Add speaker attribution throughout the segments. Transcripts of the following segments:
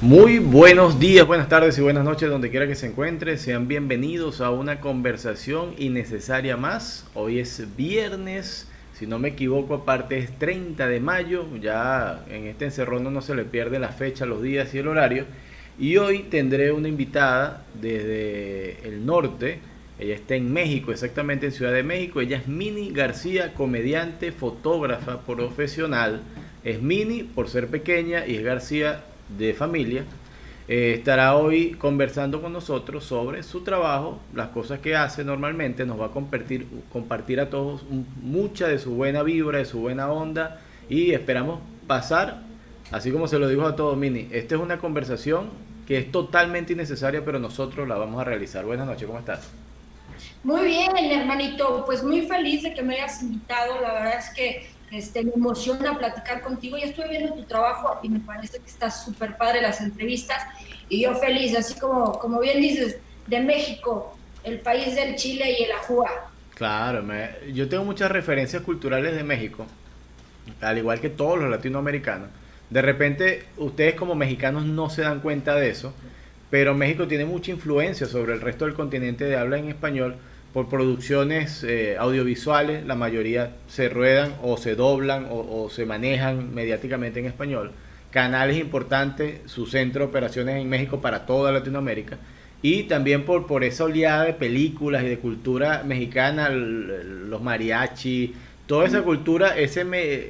Speaker 1: Muy buenos días, buenas tardes y buenas noches donde quiera que se encuentre. Sean bienvenidos a una conversación innecesaria más. Hoy es viernes, si no me equivoco, aparte es 30 de mayo. Ya en este encerrón no se le pierde la fecha, los días y el horario. Y hoy tendré una invitada desde el norte. Ella está en México, exactamente en Ciudad de México. Ella es Mini García, comediante, fotógrafa profesional. Es Mini por ser pequeña y es García de familia, eh, estará hoy conversando con nosotros sobre su trabajo, las cosas que hace normalmente, nos va a compartir, compartir a todos mucha de su buena vibra, de su buena onda y esperamos pasar, así como se lo dijo a todos, Mini, esta es una conversación que es totalmente innecesaria, pero nosotros la vamos a realizar. Buenas noches, ¿cómo estás?
Speaker 2: Muy bien, hermanito, pues muy feliz de que me hayas invitado, la verdad es que este, me emociona platicar contigo. Ya estoy viendo tu trabajo y me parece que está súper padre las entrevistas. Y yo feliz, así como, como bien dices, de México, el país del Chile y el Ajúa.
Speaker 1: Claro, yo tengo muchas referencias culturales de México, al igual que todos los latinoamericanos. De repente, ustedes como mexicanos no se dan cuenta de eso, pero México tiene mucha influencia sobre el resto del continente de habla en español por producciones eh, audiovisuales, la mayoría se ruedan o se doblan o, se manejan mediáticamente en español. Canales importantes, su centro de operaciones en México para toda Latinoamérica. Y también por, por esa oleada de películas y de cultura mexicana, los mariachi, toda esa cultura, ese,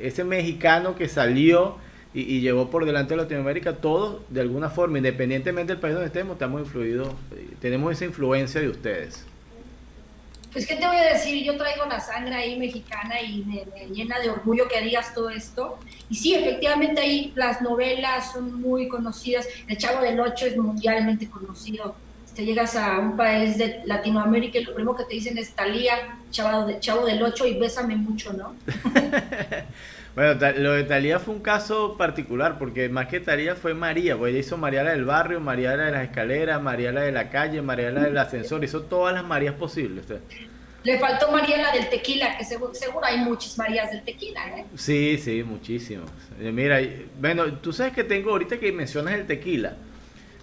Speaker 1: ese mexicano que salió y, y, llevó por delante de Latinoamérica, todos de alguna forma, independientemente del país donde estemos, estamos influidos, eh, tenemos esa influencia de ustedes.
Speaker 2: Pues, ¿qué te voy a decir? Yo traigo la sangre ahí mexicana y me, llena de orgullo que harías todo esto. Y sí, efectivamente ahí las novelas son muy conocidas. El Chavo del Ocho es mundialmente conocido. Te llegas a un país de Latinoamérica y lo primero que te dicen es Talía, Chavo, de, Chavo del Ocho y bésame mucho, ¿no?
Speaker 1: bueno, lo de Talía fue un caso particular porque más que Talía fue María, porque ella hizo María la del barrio, María la de las escaleras, María la de la calle, María la del ascensor, hizo todas las Marías posibles.
Speaker 2: Le faltó María la del tequila, que seguro, hay muchas Marías del tequila, ¿eh?
Speaker 1: Sí, sí, muchísimas. Mira, bueno, tú sabes que tengo ahorita que mencionas el tequila.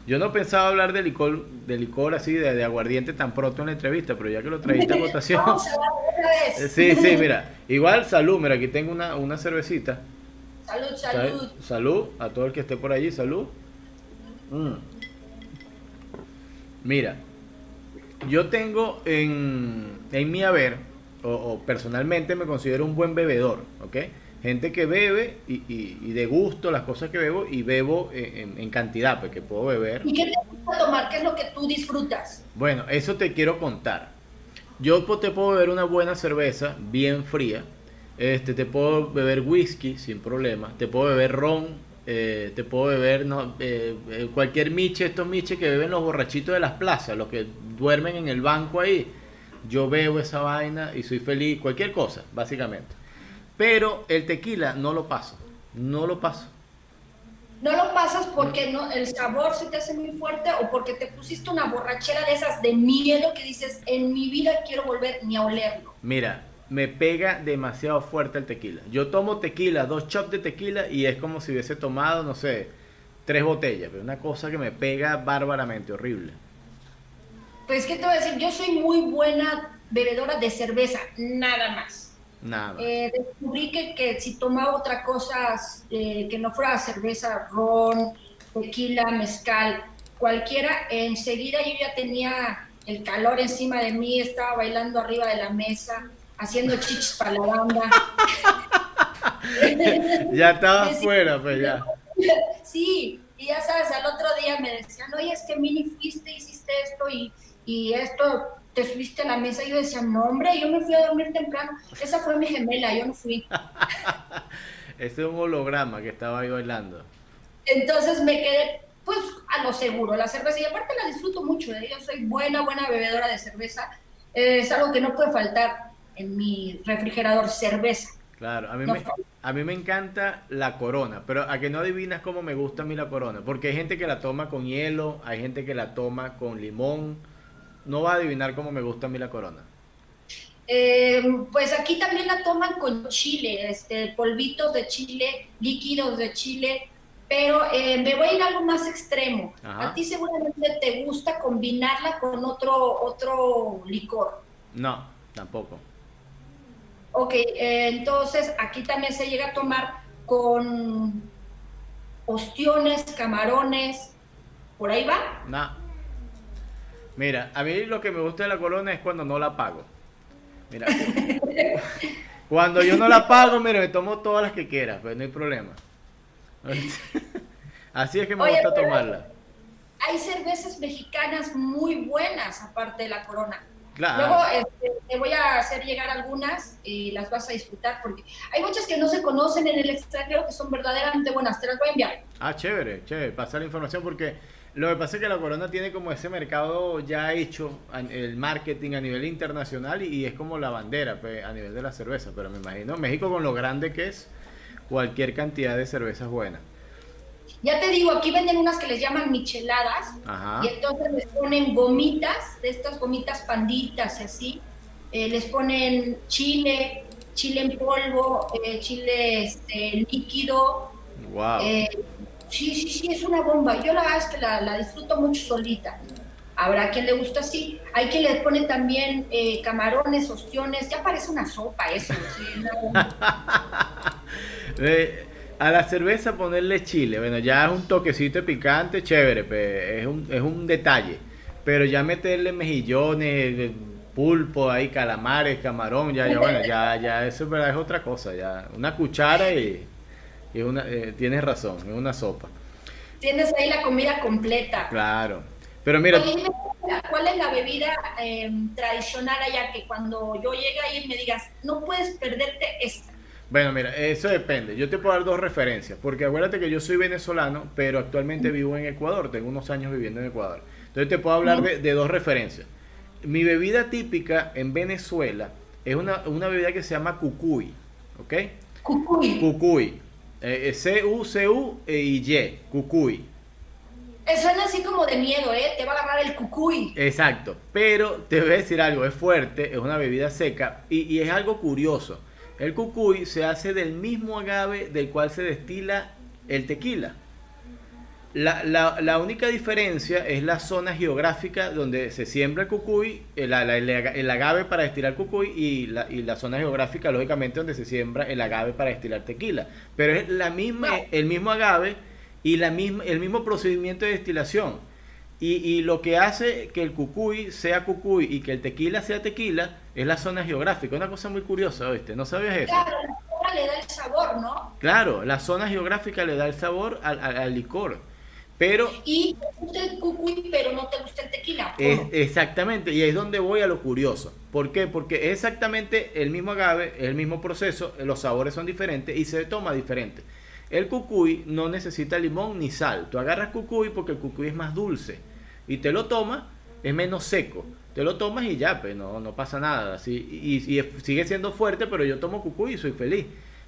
Speaker 1: Yo no pensaba hablar de licor, de licor así, de, aguardiente tan pronto en la entrevista, pero ya que lo trajiste a votación. Eh, sí, sí, mira. Igual, salud, mira, aquí tengo una, una cervecita.
Speaker 2: Salud, salud.
Speaker 1: Salud a todo el que esté por allí, salud. Mm. Mira, yo tengo en, en mi haber, o, personalmente me considero un buen bebedor, ¿ok? Gente que bebe y, y, de gusto las cosas que bebo y bebo en, cantidad, porque pues, puedo beber.
Speaker 2: ¿Y qué te gusta tomar? ¿Qué es lo que tú disfrutas?
Speaker 1: Bueno, eso te quiero contar. Yo te puedo beber una buena cerveza bien fría. Este, te puedo beber whisky sin problema. Te puedo beber ron eh, te puedo beber no, eh, eh, cualquier miche, estos miches que beben los borrachitos de las plazas, los que duermen en el banco ahí. Yo bebo esa vaina y soy feliz, cualquier cosa, básicamente. Pero el tequila no lo paso, no lo paso.
Speaker 2: No lo pasas porque no, el sabor se te hace muy fuerte o porque te pusiste una borrachera de esas de miedo que dices, en mi vida quiero volver ni a olerlo.
Speaker 1: Mira, me pega demasiado fuerte el tequila. Yo tomo tequila, dos chops de tequila y es como si hubiese tomado, no sé, tres botellas, pero una cosa que me pega bárbaramente, horrible.
Speaker 2: Pues, ¿qué te voy a decir? Yo soy muy buena bebedora de cerveza, nada más.
Speaker 1: Nada.
Speaker 2: Eh, descubrí que, que, si tomaba otra cosa eh, que no fuera cerveza, ron, tequila, mezcal, cualquiera, enseguida yo ya tenía el calor encima de mí, estaba bailando arriba de la mesa haciendo chichis para la banda.
Speaker 1: ya estaba afuera, pues ya.
Speaker 2: Sí, y ya sabes, al otro día me decían, oye, es que Mini fuiste, hiciste esto y, y esto, te subiste a la mesa. Y yo decía, no, hombre, yo me fui a dormir temprano. Esa fue mi gemela, yo no fui.
Speaker 1: Ese es un holograma que estaba ahí bailando.
Speaker 2: Entonces me quedé, pues, a lo seguro, la cerveza. Y aparte la disfruto mucho, ¿eh? yo soy buena, buena bebedora de cerveza. es algo que no puede faltar en mi refrigerador cerveza.
Speaker 1: Claro, a mí, me, a mí me encanta la corona, pero a que no adivinas cómo me gusta a mí la corona, porque hay gente que la toma con hielo, hay gente que la toma con limón, no va a adivinar cómo me gusta a mí la corona.
Speaker 2: Eh, pues aquí también la toman con chile, este, polvitos de chile, líquidos de chile, pero eh, me voy a ir a algo más extremo. A ti seguramente te gusta combinarla con otro, otro licor.
Speaker 1: No, tampoco.
Speaker 2: Ok, eh, entonces aquí también se llega a tomar con ostiones, camarones, ¿por ahí va?
Speaker 1: No. Mira, a mí lo que me gusta de la corona es cuando no la pago. Mira, cuando yo no la pago, mira, me tomo todas las que quiera, pues no hay problema. Así es que me gusta tomarla.
Speaker 2: Hay cervezas mexicanas muy buenas, aparte de la corona. Luego este, te voy a hacer llegar algunas y las vas a disfrutar porque hay muchas que no se conocen en el extranjero que son verdaderamente buenas. Te las voy a enviar.
Speaker 1: Ah, chévere, chévere. Pasar la información porque lo que pasa es que la Corona tiene como ese mercado ya hecho, el marketing a nivel internacional y, es como la bandera pues, a nivel de la cerveza. Pero me imagino México con lo grande que es, cualquier cantidad de cervezas buenas.
Speaker 2: Ya te digo, aquí venden unas que les llaman micheladas y entonces les ponen gomitas, de estas gomitas panditas así. Eh, les ponen chile, chile en polvo, eh, chile este, líquido.
Speaker 1: Wow. Eh,
Speaker 2: sí, sí, sí, es una bomba. Yo la es que la, disfruto mucho solita. Habrá quien le gusta así. Hay quien le pone también camarones, ostiones. Ya parece una sopa eso. ¿sí? una bomba.
Speaker 1: A la cerveza ponerle chile, bueno, ya es un toquecito picante, chévere, es, un, es un detalle. Pero ya meterle mejillones, pulpo, ahí calamares, camarón, ya, ya, bueno, ya, ya eso es otra cosa, ya. Una cuchara y, una, eh, tienes razón, es una sopa.
Speaker 2: Tienes ahí la comida completa.
Speaker 1: Claro. Pero mira.
Speaker 2: ¿Cuál es la bebida em, tradicional allá que cuando yo llegue ahí me digas, no puedes perderte esta?
Speaker 1: Bueno, mira, eso depende. Yo te puedo dar dos referencias, porque acuérdate que yo soy venezolano, pero actualmente vivo en Ecuador, tengo unos años viviendo en Ecuador. Entonces te puedo hablar de, dos referencias. Mi bebida típica en Venezuela es una, bebida que se llama cucuy, ¿ok?
Speaker 2: Cucuy.
Speaker 1: Cucuy. Eh, C-U-C-U e Y, cucuy.
Speaker 2: Suena así como de miedo, ¿eh? Te va a agarrar el cucuy.
Speaker 1: Exacto, pero te voy a decir algo, es fuerte, es una bebida seca y, y es algo curioso. El cucuy se hace del mismo agave del cual se destila el tequila. La, única diferencia es la zona geográfica donde se siembra el cucuy, el, agave para destilar cucuy y la, y la zona geográfica, lógicamente, donde se siembra el agave para destilar tequila. Pero es la misma, el mismo agave y la misma, el mismo procedimiento de destilación. Y, y, lo que hace que el cucuy sea cucuy y que el tequila sea tequila es la zona geográfica. Una cosa muy curiosa, ¿viste? ¿No sabías eso?
Speaker 2: Claro, la zona le da el sabor, ¿no?
Speaker 1: Claro, la zona geográfica le da el sabor al, licor. Pero,
Speaker 2: y te gusta el cucuy, pero no te gusta el tequila.
Speaker 1: exactamente, y es donde voy a lo curioso. ¿Por qué? Porque es exactamente el mismo agave, el mismo proceso, los sabores son diferentes y se toma diferente. El cucuy no necesita limón ni sal. Tú agarras cucuy porque el cucuy es más dulce y te lo tomas, es menos seco. Te lo tomas y ya, pues no, no pasa nada. Así, y, sigue siendo fuerte, pero yo tomo cucuy y soy feliz.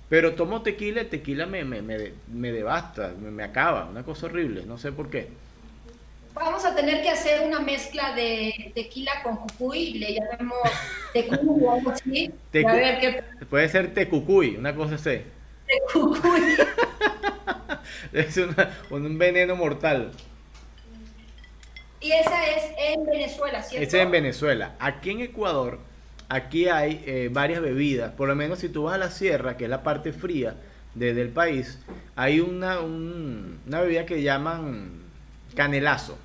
Speaker 1: Pero tomo tequila, el tequila me, me, me, devasta, me, acaba, una cosa horrible, no sé por qué.
Speaker 2: Vamos a tener que hacer una mezcla de tequila con cucuy, le llamamos tecuy o algo así. a ver qué...
Speaker 1: Puede ser tecucuy, una cosa así. es un veneno mortal.
Speaker 2: Y esa es en Venezuela, ¿cierto?
Speaker 1: Esa es en Venezuela. Aquí en Ecuador, aquí hay eh, varias bebidas. Por lo menos si tú vas a la sierra, que es la parte fría del país, hay una, una bebida que llaman canelazo.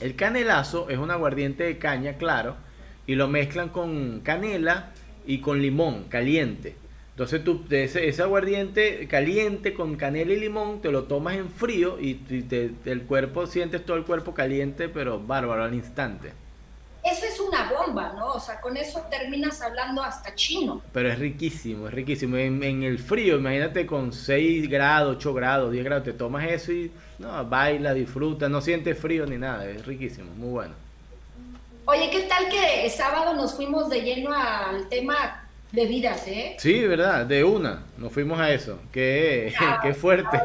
Speaker 1: El canelazo es un aguardiente de caña, claro, y lo mezclan con canela y con limón caliente. Entonces tú ese, aguardiente caliente con canela y limón te lo tomas en frío y, el cuerpo sientes todo el cuerpo caliente pero bárbaro al instante.
Speaker 2: Eso es una bomba, ¿no? O sea, con eso terminas hablando hasta chino.
Speaker 1: Pero es riquísimo, es riquísimo. En, el frío, imagínate con 6 grados, 8 grados, 10 grados, te tomas eso y no, baila, disfruta, no sientes frío ni nada, es riquísimo, muy bueno.
Speaker 2: Oye, ¿qué tal que sábado nos fuimos de lleno al tema bebidas, ¿eh?
Speaker 1: Sí, verdad, de una, nos fuimos a eso. Qué, qué fuerte.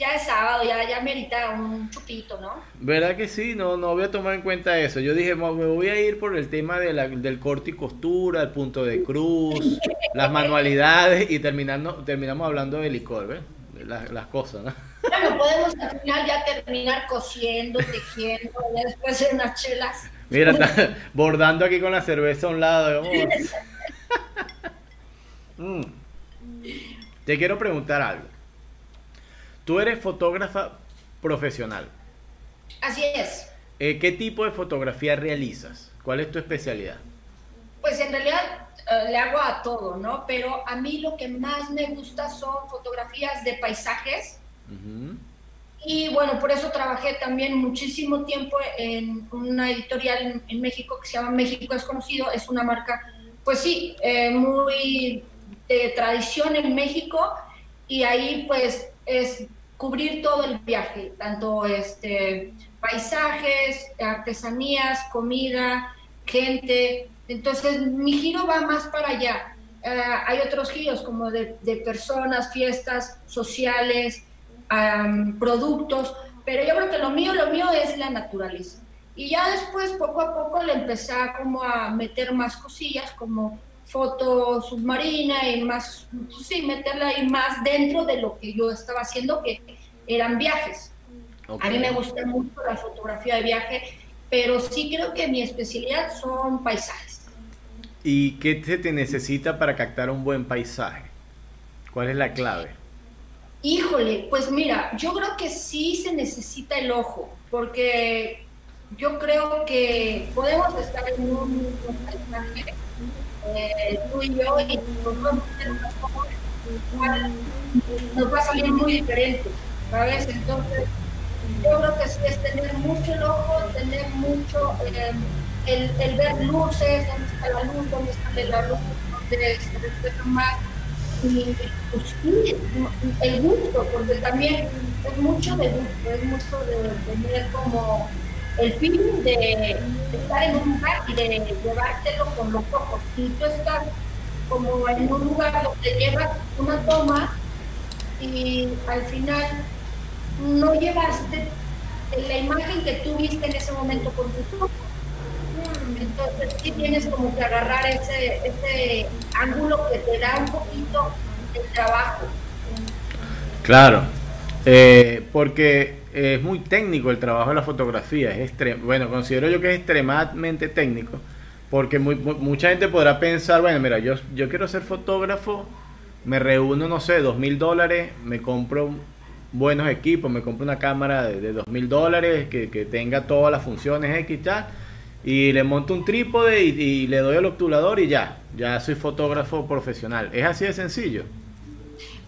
Speaker 2: Ya es sábado, ya, ya merita un chupito, ¿no?
Speaker 1: ¿Verdad que sí? No, no voy a tomar en cuenta eso. Yo dije, me voy a ir por el tema de la, del corte y costura, el punto de cruz, las manualidades y terminando, terminamos hablando de licor, ¿ves? las cosas, ¿no?
Speaker 2: Bueno, podemos al final ya terminar cosiendo, tejiendo, ya después hacer unas chelas.
Speaker 1: Mira, está bordando aquí con la cerveza a un lado. Mm. Te quiero preguntar algo. Tú eres fotógrafa profesional.
Speaker 2: Así es.
Speaker 1: Eh, ¿Qué tipo de fotografía realizas? ¿Cuál es tu especialidad?
Speaker 2: Pues en realidad eh, le hago a todo, ¿no? Pero a mí lo que más me gusta son fotografías de paisajes. Y bueno, por eso trabajé también muchísimo tiempo en una editorial en, México que se llama México Desconocido. Es una marca, pues sí, eh, muy de tradición en México. Y ahí pues es cubrir todo el viaje, tanto este, paisajes, artesanías, comida, gente. Entonces mi giro va más para allá. Eh, hay otros giros como de, personas, fiestas sociales, productos, pero yo creo que lo mío, lo mío es la naturaleza. Y ya después, poco a poco, le empecé a como a meter más cosillas como foto submarina y más, sí, meterla ahí más dentro de lo que yo estaba haciendo, que eran viajes. A mí me gusta mucho la fotografía de viaje, pero sí creo que mi especialidad son paisajes.
Speaker 1: ¿Y qué se te necesita para captar un buen paisaje? ¿Cuál es la clave?
Speaker 2: Híjole, pues mira, yo creo que sí se necesita el ojo, porque yo creo que podemos estar en un paisaje, eh, tú y yo, y nos va a salir muy diferente, ¿sabes? Entonces, yo creo que sí es tener mucho el ojo, tener mucho eh, el, el, ver luces, dónde está la luz, dónde sale la luz, dónde se refleja más. Y pues, el gusto, porque también es mucho de gusto, es mucho de tener como el fin de, estar en un lugar y de llevártelo con los ojos. Y tú estás como en un lugar donde llevas una toma y al final no llevaste la imagen que tú viste en ese momento con tus ojos. Entonces sí tienes como que agarrar ese, ese ángulo que te da un poquito el trabajo.
Speaker 1: Claro, eh, porque es muy técnico el trabajo de la fotografía. Es bueno, considero yo que es extremadamente técnico. Porque mucha gente podrá pensar, bueno, mira, yo, quiero ser fotógrafo, me reúno, no sé, dos mil dólares, me compro buenos equipos, me compro una cámara de, dos mil dólares que, tenga todas las funciones X tal, y le monto un trípode y, le doy el obturador y ya, ya soy fotógrafo profesional. ¿Es así de sencillo?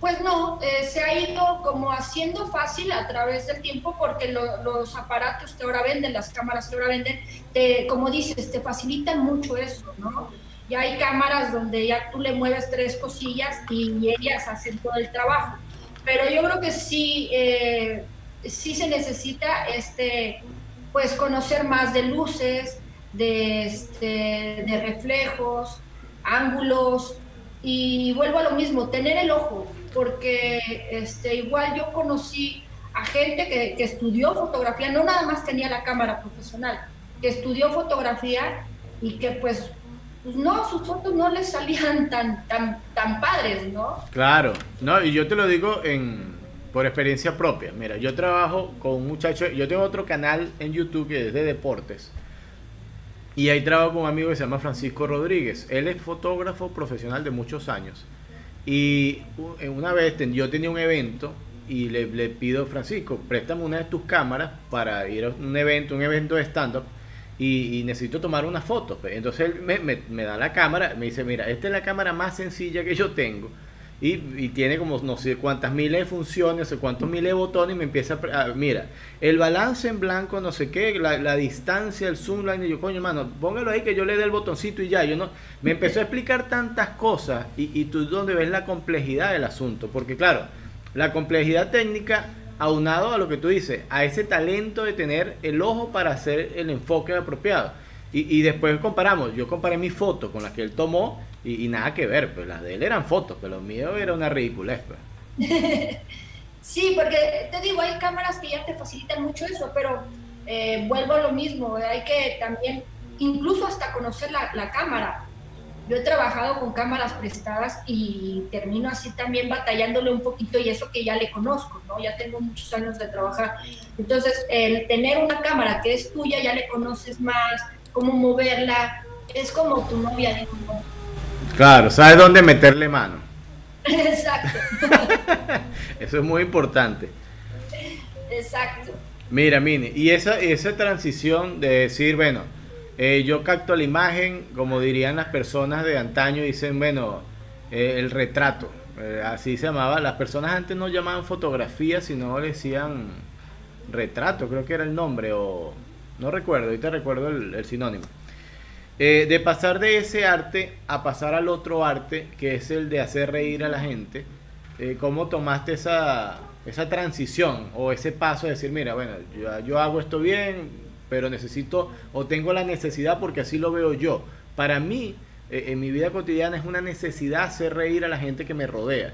Speaker 2: Pues no, eh, se ha ido como haciendo fácil a través del tiempo porque los aparatos que ahora venden, las cámaras que ahora venden, te, como dices, te facilitan mucho eso, ¿no? Ya hay cámaras donde ya tú le mueves tres cosillas y ellas hacen todo el trabajo. Pero yo creo que sí, eh, sí se necesita este, pues conocer más de luces, de, este, de reflejos, ángulos, y vuelvo a lo mismo, tener el ojo, porque este, igual yo conocí a gente que, que, estudió fotografía, no nada más tenía la cámara profesional, que estudió fotografía y que pues pues no, sus fotos no les salían tan, tan, tan padres, ¿no?
Speaker 1: Claro, no, y yo te lo digo en, por experiencia propia. Mira, yo trabajo con un muchacho, yo tengo otro canal en YouTube que es de deportes. Y ahí trabajo con un amigo que se llama Francisco Rodríguez. Él es fotógrafo profesional de muchos años. Y una vez yo tenía un evento y le, le pido, Francisco, préstame una de tus cámaras para ir a un evento, un evento de stand-up y, necesito tomar una foto. Entonces él me, me, da la cámara, me dice, mira, esta es la cámara más sencilla que yo tengo. Y, y, tiene como no sé cuántas miles de funciones, no sé cuántos miles de botones y me empieza a, mira, el balance en blanco, no sé qué, la, la distancia, el zoom line, y yo, coño, mano, póngalo ahí que yo le dé el botoncito y ya, yo no, me empezó a explicar tantas cosas y, y tú donde ves la complejidad del asunto, porque claro, la complejidad técnica aunado a lo que tú dices, a ese talento de tener el ojo para hacer el enfoque apropiado. Y, después comparamos, yo comparé mi foto con las que él tomó y, nada que ver, pues las de él eran fotos, pero lo mío era una ridiculez. Pues.
Speaker 2: sí, porque te digo, hay cámaras que ya te facilitan mucho eso, pero eh, vuelvo a lo mismo, hay que también, incluso hasta conocer la, cámara, yo he trabajado con cámaras prestadas y termino así también batallándole un poquito y eso que ya le conozco, ¿no? Ya tengo muchos años de trabajar. Entonces, el tener una cámara que es tuya, ya le conoces más, cómo moverla, es como tu novia,
Speaker 1: Claro, sabes dónde meterle mano.
Speaker 2: Exacto.
Speaker 1: eso es muy importante.
Speaker 2: Exacto.
Speaker 1: Mira, Mini, y esa, esa transición de decir, bueno, eh, yo capto la imagen, como dirían las personas de antaño, dicen, bueno, eh, el retrato, eh, así se llamaba. Las personas antes no llamaban fotografía, sino le decían retrato, creo que era el nombre, o no recuerdo, ahorita recuerdo el, sinónimo. de pasar de ese arte a pasar al otro arte, que es el de hacer reír a la gente, ¿cómo tomaste esa, esa transición o ese paso de decir, mira, bueno, yo, yo hago esto bien, pero necesito o tengo la necesidad porque así lo veo yo. Para mí, eh, en mi vida cotidiana es una necesidad hacer reír a la gente que me rodea.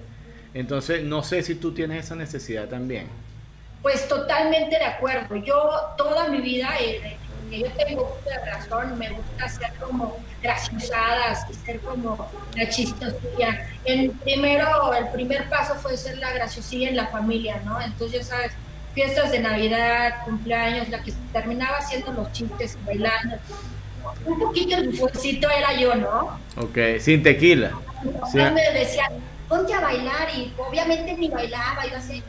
Speaker 1: Entonces, no sé si tú tienes esa necesidad también.
Speaker 2: Pues totalmente de acuerdo. Yo toda mi vida, eh, yo tengo mucha razón, me gusta ser como graciosadas y ser como la chistosilla. El primero, el primer paso fue ser la graciosilla en la familia, ¿no? Entonces, ya sabes, fiestas de Navidad, cumpleaños, la que terminaba haciendo los chistes y bailando. Un poquito el bufoncito era yo, ¿no?
Speaker 1: Ok, sin tequila.
Speaker 2: Sí. me decían, ponte a bailar y obviamente ni bailaba, iba a hacer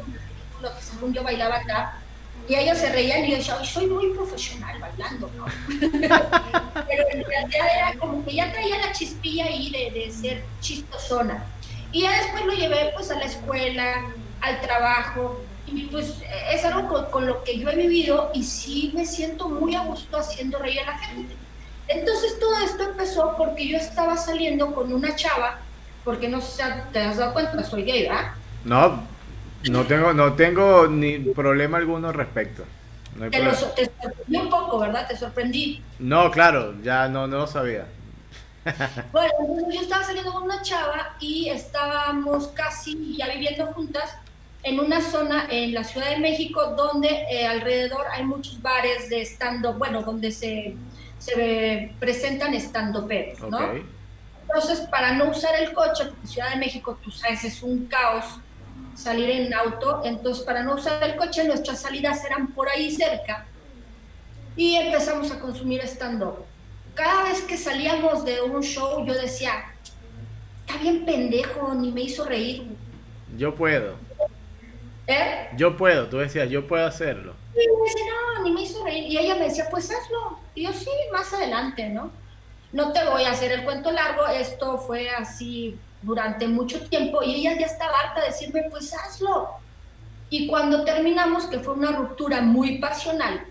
Speaker 2: lo que según yo bailaba acá. Y ellos se reían y yo decía, soy muy profesional bailando, ¿no? Pero en realidad era como que ya traía la chispilla ahí de, de ser chistosona. Y ya después lo llevé pues a la escuela, al trabajo, y pues es algo con, lo que yo he vivido y sí me siento muy a gusto haciendo reír a la gente. Entonces todo esto empezó porque yo estaba saliendo con una chava, porque no sé, te has dado cuenta, soy gay, ¿verdad?
Speaker 1: No, no tengo, no tengo ni problema alguno al respecto.
Speaker 2: te, lo, sorprendí un poco, ¿verdad? Te sorprendí.
Speaker 1: No, claro, ya no, no lo sabía.
Speaker 2: bueno, yo estaba saliendo con una chava y estábamos casi ya viviendo juntas en una zona en la Ciudad de México donde eh, alrededor hay muchos bares de stand-up, bueno, donde se, se presentan stand-uperos, ¿no? Entonces, para no usar el coche, porque Ciudad de México, tú sabes, es un caos salir en auto, entonces para no usar el coche, nuestras salidas eran por ahí cerca y empezamos a consumir stand-up. Cada vez que salíamos de un show, yo decía, está bien pendejo, ni me hizo reír.
Speaker 1: Yo puedo
Speaker 2: ¿Eh?
Speaker 1: Yo puedo, tú decías, yo puedo hacerlo.
Speaker 2: Y me decía, no, ni me hizo reír. Y ella me decía, pues hazlo. Y yo, sí, más adelante, ¿no? No te voy a hacer el cuento largo, esto fue así durante mucho tiempo y ella ya estaba harta de decirme, pues hazlo. Y cuando terminamos, que fue una ruptura muy pasional,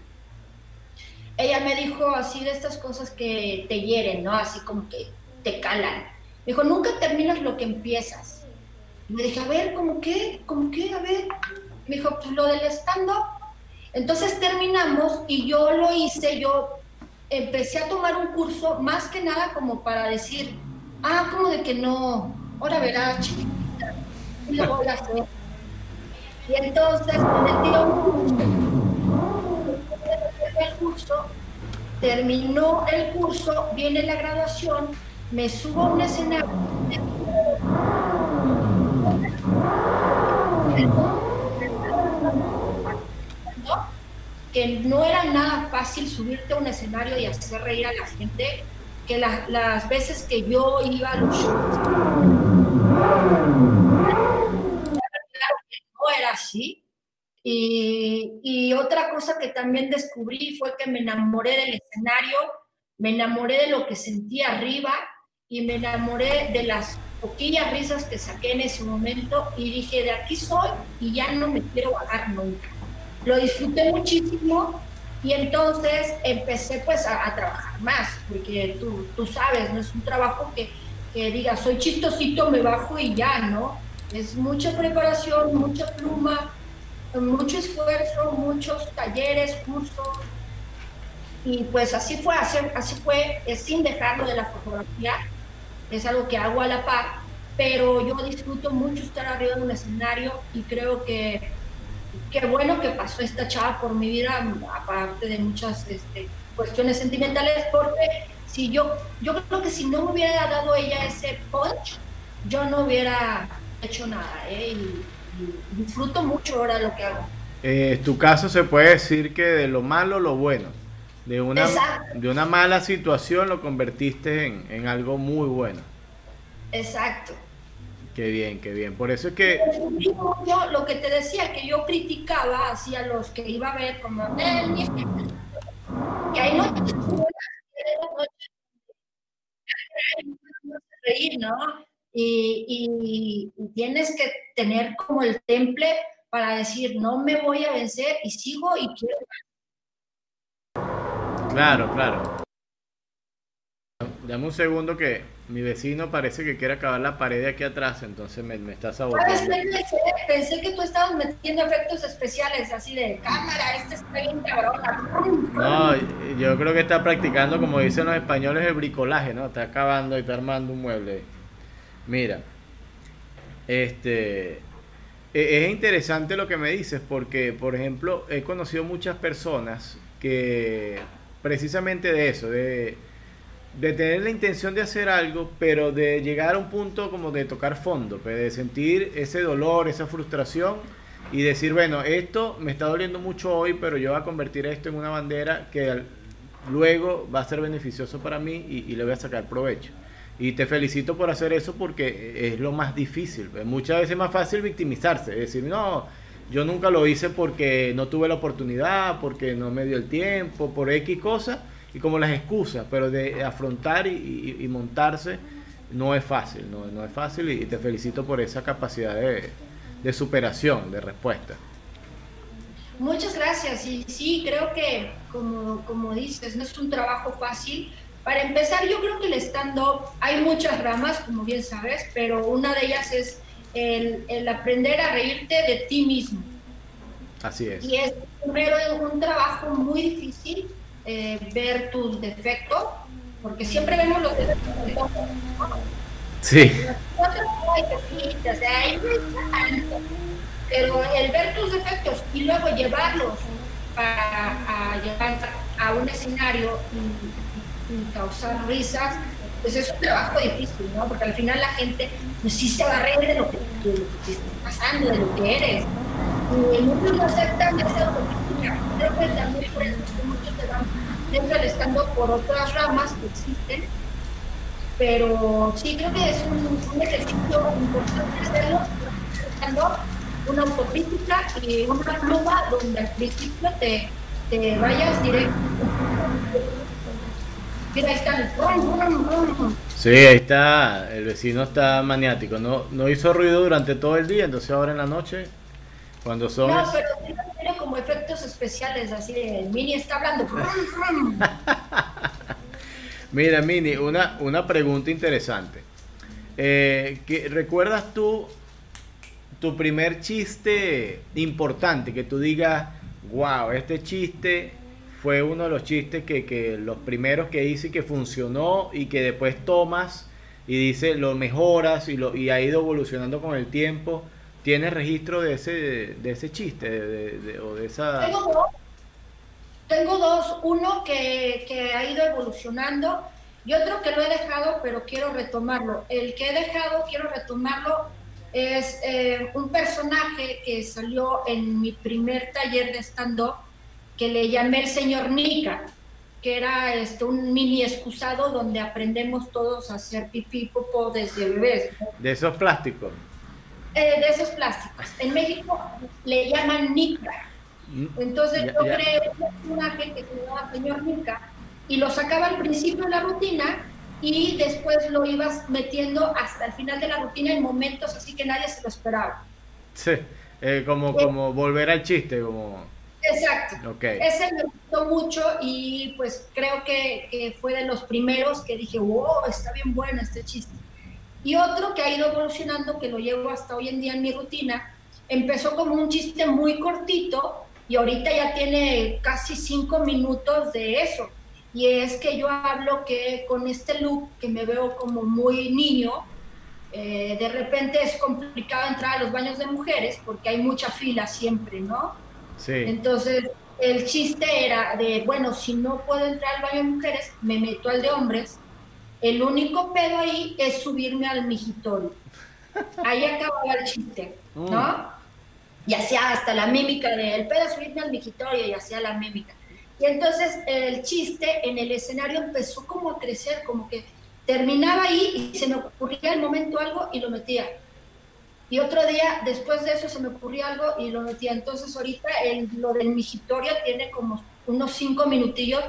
Speaker 2: ella me dijo así de estas cosas que te hieren, ¿no? Así como que te calan. Me dijo, nunca terminas lo que empiezas me dije, a ver, ¿cómo qué? ¿Cómo qué? A ver. Me dijo, pues lo del stand-up. Entonces terminamos y yo lo hice, yo empecé a tomar un curso más que nada como para decir, ah, como de que no, ahora verás, chiquita, y lo voy a hacer. Y entonces me el curso, terminó el curso, viene la graduación, me subo a un escenario, que no era nada fácil subirte a un escenario y hacer reír a la gente, que las veces que yo iba a los shows, no era así. Y, y, otra cosa que también descubrí fue que me enamoré del escenario, me enamoré de lo que sentía arriba y me enamoré de las poquillas risas que saqué en ese momento y dije, de aquí soy y ya no me quiero bajar nunca. Lo disfruté muchísimo y entonces empecé pues a, trabajar más, porque tú, tú, sabes, no es un trabajo que, que diga, soy chistosito, me bajo y ya, ¿no? Es mucha preparación, mucha pluma, mucho esfuerzo, muchos talleres, cursos. Y pues así fue, así, así fue, sin dejarlo de la fotografía es algo que hago a la par, pero yo disfruto mucho estar arriba de un escenario y creo que qué bueno que pasó esta chava por mi vida, aparte de muchas este, cuestiones sentimentales, porque si yo, yo creo que si no me hubiera dado ella ese punch, yo no hubiera hecho nada, ¿eh? y, disfruto mucho ahora lo que hago.
Speaker 1: Eh, tu caso se puede decir que de lo malo lo bueno. De una, de una mala situación lo convertiste en, en algo muy bueno.
Speaker 2: Exacto.
Speaker 1: Qué bien, qué bien. Por eso es que...
Speaker 2: Yo, lo que te decía, que yo criticaba hacia los que iba a ver como... Que hay noches reír, ¿no? Y, y, tienes que tener como el temple para decir, no me voy a vencer y sigo y quiero.
Speaker 1: Claro, claro. Dame un segundo que mi vecino parece que quiere acabar la pared de aquí atrás, entonces me, me está saboteando.
Speaker 2: Pensé, que tú estabas metiendo efectos especiales así de cámara, este está bien cabrón.
Speaker 1: No, yo creo que está practicando, como dicen los españoles, el bricolaje, ¿no? Está acabando y está armando un mueble. Mira, este... E, es interesante lo que me dices porque, por ejemplo, he conocido muchas personas que precisamente de eso, de de tener la intención de hacer algo, pero de llegar a un punto como de tocar fondo, pues, de sentir ese dolor, esa frustración y decir, bueno, esto me está doliendo mucho hoy, pero yo voy a convertir esto en una bandera que luego va a ser beneficioso para mí y, le voy a sacar provecho. Y te felicito por hacer eso porque es lo más difícil. Pues. Muchas veces es más fácil victimizarse, decir, no, yo nunca lo hice porque no tuve la oportunidad, porque no me dio el tiempo, por X cosa y como las excusas, pero de afrontar y, montarse no es fácil, no, no es fácil y, te felicito por esa capacidad de, de, superación, de respuesta.
Speaker 2: Muchas gracias y sí, creo que como, como dices, no es un trabajo fácil. Para empezar, yo creo que el stand-up, hay muchas ramas, como bien sabes, pero una de ellas es el, el aprender a reírte de ti mismo.
Speaker 1: Así es.
Speaker 2: Y es primero un trabajo muy difícil eh, ver tus defectos, porque siempre vemos los defectos.
Speaker 1: Sí.
Speaker 2: Pero el ver tus defectos y luego llevarlos para a llevar a un escenario y, causar risas, pues es un trabajo difícil, ¿no? Porque al final la gente pues sí se va a reír de lo que, de lo que está pasando, de lo que eres. Y muchos no aceptan esa Creo que también por eso muchos se van estando por otras ramas que existen, pero sí creo que es un, ejercicio importante hacerlo, usando una autocrítica y una pluma donde al principio te, te vayas directo. Mira, ahí está
Speaker 1: Sí, ahí está, el vecino está maniático, no, no hizo ruido durante todo el día, entonces ahora en la noche cuando son...
Speaker 2: No, pero tiene como efectos especiales, así de Mini está hablando.
Speaker 1: Mira, Mini, una, una pregunta interesante. Eh, ¿Recuerdas tú tu primer chiste importante? Que tú digas, wow, este chiste fue uno de los chistes que, que los primeros que hice y que funcionó y que después tomas y dice lo mejoras y, lo, y ha ido evolucionando con el tiempo. ¿Tienes registro de ese, de ese chiste de, o de esa...?
Speaker 2: Tengo dos. Tengo dos. Uno que, que, ha ido evolucionando y otro que lo he dejado, pero quiero retomarlo. El que he dejado, quiero retomarlo, es eh, un personaje que salió en mi primer taller de stand-up que le llamé el señor Nika, que era este, un mini excusado donde aprendemos todos a hacer pipí popo desde bebés.
Speaker 1: De esos plásticos.
Speaker 2: Eh, de esos plásticos. En México le llaman Nica. Mm, Entonces yo creé un personaje que se llamaba señor Nica y lo sacaba al principio de la rutina y después lo ibas metiendo hasta el final de la rutina en momentos así que nadie se lo esperaba.
Speaker 1: Sí, eh, como, eh, como volver al chiste, como...
Speaker 2: Exacto. Okay. Ese me gustó mucho y pues creo que, que, fue de los primeros que dije, wow, está bien bueno este chiste. Y otro que ha ido evolucionando, que lo llevo hasta hoy en día en mi rutina, empezó como un chiste muy cortito y ahorita ya tiene casi cinco minutos de eso. Y es que yo hablo que con este look, que me veo como muy niño, eh, de repente es complicado entrar a los baños de mujeres porque hay mucha fila siempre, ¿no?
Speaker 1: Sí.
Speaker 2: Entonces, el chiste era de, bueno, si no puedo entrar al baño de mujeres, me meto al de hombres. El único pedo ahí es subirme al mijitorio. Ahí acababa el chiste, ¿no? Mm. Y hacía hasta la mímica de, el pedo es subirme al mijitorio y hacía la mímica. Y entonces el chiste en el escenario empezó como a crecer, como que terminaba ahí y se me ocurría el momento algo y lo metía. Y otro día, después de eso, se me ocurría algo y lo metía. Entonces, ahorita el, lo del mijitorio tiene como unos cinco minutillos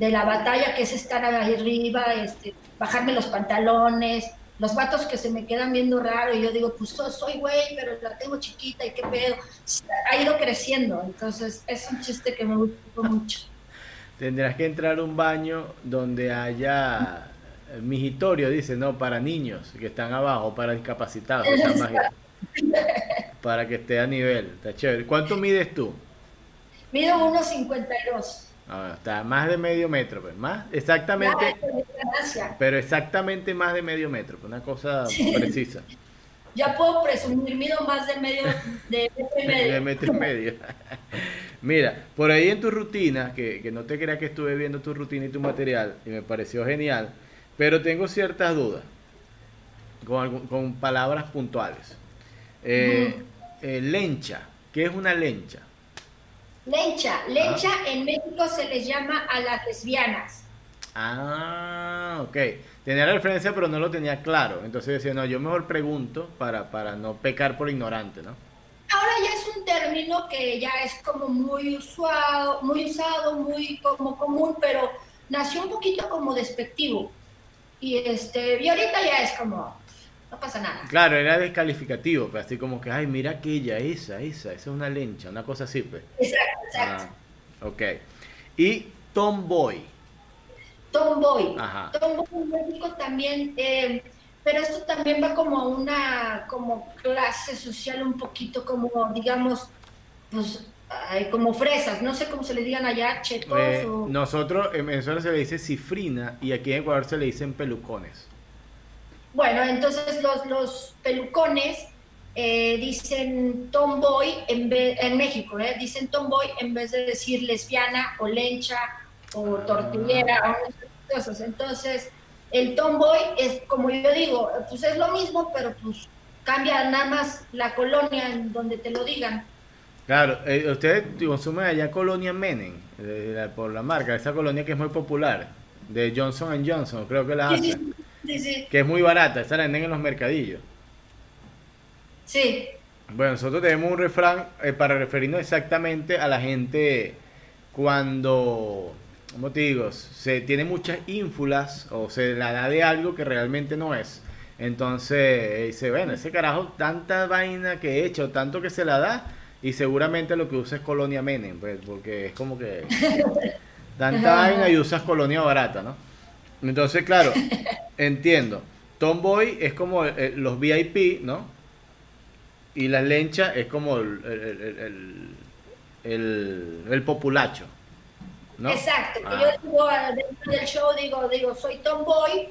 Speaker 2: de la batalla, que es estar ahí arriba, este, bajarme los pantalones, los vatos que se me quedan viendo raro y yo digo, pues soy güey, pero la tengo chiquita y qué pedo. Ha ido creciendo, entonces es un chiste que me gustó mucho.
Speaker 1: Tendrás que entrar a un baño donde haya mijitorio, dice, no, para niños que están abajo, para discapacitados, para que esté a nivel. Está chévere. ¿Cuánto mides tú?
Speaker 2: Mido 1,52.
Speaker 1: Está más de medio metro, pues, más exactamente. Pero exactamente más de medio metro, pues, una cosa precisa.
Speaker 2: Ya puedo presumir, mido más de medio de metro y medio.
Speaker 1: de metro y medio. Mira, por ahí en tu rutina, que, que no te creas que estuve viendo tu rutina y tu material, y me pareció genial, pero tengo ciertas dudas con, con palabras puntuales. Eh, eh, lencha, ¿qué es una lencha?
Speaker 2: Lencha, lencha en México se les llama a las lesbianas.
Speaker 1: Ah, ok. Tenía la referencia, pero no lo tenía claro. Entonces decía, no, yo mejor pregunto para, para no pecar por ignorante, ¿no?
Speaker 2: Ahora ya es un término que ya es como muy usado, muy usado, muy como común, pero nació un poquito como despectivo. Y, este, y ahorita ya es como, no pasa nada.
Speaker 1: Claro, era descalificativo, pero así como que, ay, mira aquella, esa, esa, esa es una lencha, una cosa así, pues.
Speaker 2: Exacto, exacto.
Speaker 1: Ah, ok. Y Tomboy.
Speaker 2: Tomboy. Ajá. Tomboy México también, eh, pero esto también va como a una como clase social un poquito como, digamos, pues como fresas, no sé cómo se le digan allá, chetos eh,
Speaker 1: Nosotros en Venezuela se le dice cifrina y aquí en Ecuador se le dicen pelucones.
Speaker 2: Bueno, entonces los, los pelucones eh, dicen tomboy en, en México, eh, dicen tomboy en vez de decir lesbiana o lencha o ah. tortillera o cosas. Entonces, el tomboy es, como yo digo, pues es lo mismo, pero pues cambia nada más la colonia en donde te lo digan.
Speaker 1: Claro, eh, ustedes consumen allá Colonia Menem, por la marca, esa colonia que es muy popular, de Johnson Johnson, creo que la hace. Sí, sí, Que es muy barata, esa la venden en los mercadillos.
Speaker 2: Sí.
Speaker 1: Bueno, nosotros tenemos un refrán eh, para referirnos exactamente a la gente cuando, ¿cómo te digo? Se tiene muchas ínfulas o se la da de algo que realmente no es. Entonces dice, bueno, ese carajo, tanta vaina que he hecho, tanto que se la da, y seguramente lo que usa es colonia Menem, pues, porque es como que tanta vaina y usas colonia barata, ¿no? Entonces, claro, entiendo. Tomboy es como eh, los VIP, ¿no? Y la lencha es como el, el, populacho. ¿no?
Speaker 2: Exacto. Ah. Yo digo, dentro del show digo, digo, soy Tomboy.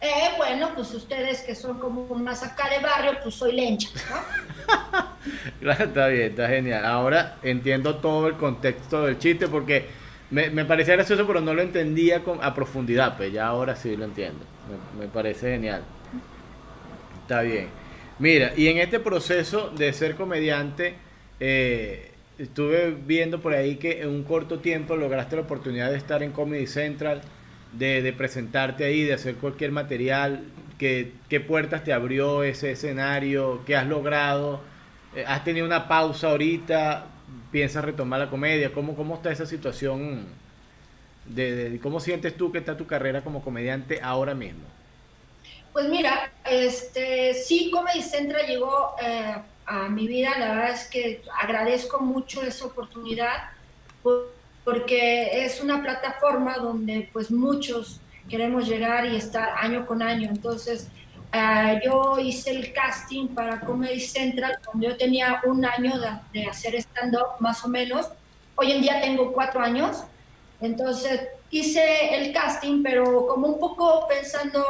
Speaker 2: Eh, bueno, pues ustedes que son como más acá de barrio, pues soy lencha, ¿no?
Speaker 1: claro, está bien, está genial. Ahora entiendo todo el contexto del chiste porque me, me parecía gracioso, pero no lo entendía con, a profundidad. Pues ya ahora sí lo entiendo. Me, parece genial. Está bien. Mira, y en este proceso de ser comediante, eh, estuve viendo por ahí que en un corto tiempo lograste la oportunidad de estar en Comedy Central, de, presentarte ahí, de hacer cualquier material. ¿Qué, ¿Qué puertas te abrió ese escenario? ¿Qué has logrado? Eh, ¿Has tenido una pausa ahorita? ¿Piensas retomar la comedia? ¿Cómo, cómo está esa situación? De, ¿Cómo sientes tú que está tu carrera como comediante ahora mismo?
Speaker 2: Pues mira, este, sí, Comedy Central llegó eh, a mi vida. La verdad es que agradezco mucho esa oportunidad porque es una plataforma donde pues muchos queremos llegar y estar año con año. Entonces, uh, yo hice el casting para Comedy Central cuando yo tenía un año de, hacer stand-up, más o menos. Hoy en día tengo cuatro años. Entonces, hice el casting, pero como un poco pensando,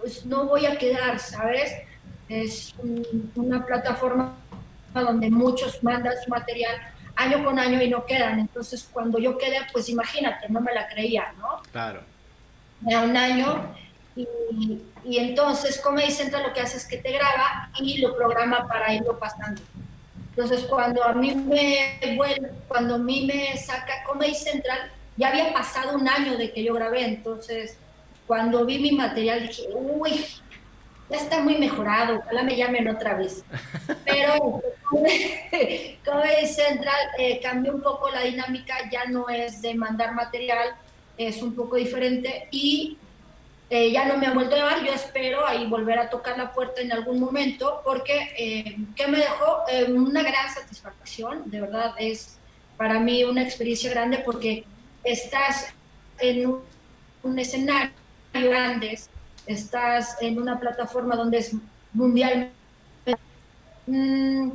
Speaker 2: pues no voy a quedar, ¿sabes? Es una plataforma donde muchos mandan su material año con año y no quedan. Entonces, cuando yo quedé, pues imagínate, no me la creía, ¿no?
Speaker 1: Claro.
Speaker 2: Era un año y, y entonces Comedy Central lo que hace es que te graba y lo programa para irlo pasando. Entonces, cuando a mí me bueno, cuando a mí me saca Comedy Central, ya había pasado un año de que yo grabé, entonces cuando vi mi material dije, uy, ya está muy mejorado, ojalá me llamen otra vez. Pero Comedy Central eh, cambió un poco la dinámica, ya no es de mandar material, es un poco diferente y eh, ya no me ha vuelto a llamar, yo espero ahí volver a tocar la puerta en algún momento, porque eh, que me dejó eh, una gran satisfacción, de verdad es para mí una experiencia grande porque estás en un, un escenario grande, estás en una plataforma donde es mundial. Mm,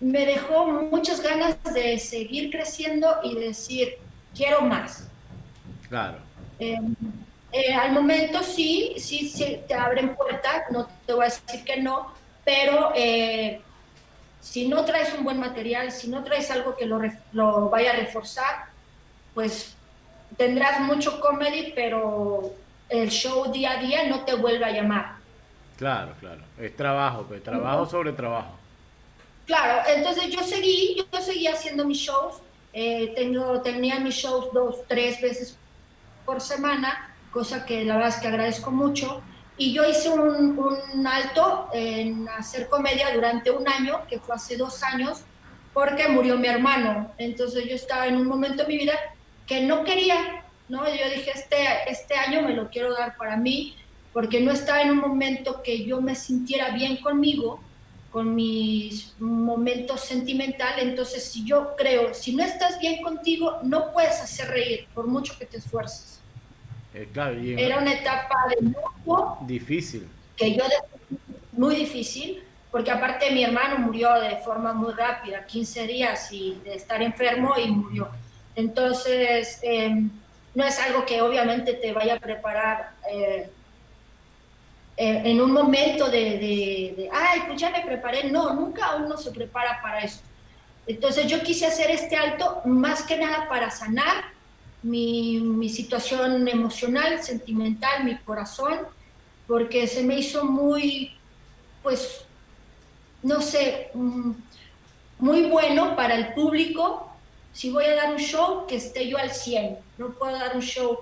Speaker 2: me dejó muchas ganas de seguir creciendo y decir, quiero más.
Speaker 1: Claro.
Speaker 2: Eh, al momento sí, sí, sí, te abren puertas, no te voy a decir que no, pero eh, si no traes un buen material, si no traes algo que lo, lo vaya a reforzar, pues tendrás mucho comedy, pero el show día a día no te vuelve a llamar.
Speaker 1: Claro, claro. Es trabajo, pues trabajo sobre trabajo.
Speaker 2: Claro, entonces yo seguí, yo seguí haciendo mis shows. Eh, tengo, tenía mis shows dos, tres veces por semana, cosa que la verdad es que agradezco mucho. Y yo hice un, alto en hacer comedia durante un año, que fue hace dos años, porque murió mi hermano. Entonces yo estaba en un momento de mi vida que no quería, ¿no? Yo dije, este, este año me lo quiero dar para mí, porque no estaba en un momento que yo me sintiera bien conmigo, con mis momentos sentimental, entonces si yo creo, si no estás bien contigo, no puedes hacer reír, por mucho que te esfuerces.
Speaker 1: Eh, claro, y
Speaker 2: Era una etapa de luto
Speaker 1: difícil.
Speaker 2: que yo, muy difícil, porque aparte mi hermano murió de forma muy rápida, 15 días y de estar enfermo y murió. Entonces, eh, no es algo que obviamente te vaya a preparar eh, eh, en un momento de, de- de, ay, pues ya me preparé. No, nunca uno se prepara para eso. Entonces yo quise hacer este alto más que nada para sanar mi, mi situación emocional, sentimental, mi corazón, porque se me hizo muy, pues, no sé, mm, muy bueno para el público. Si voy a dar un show, que esté yo al 100. No puedo dar un show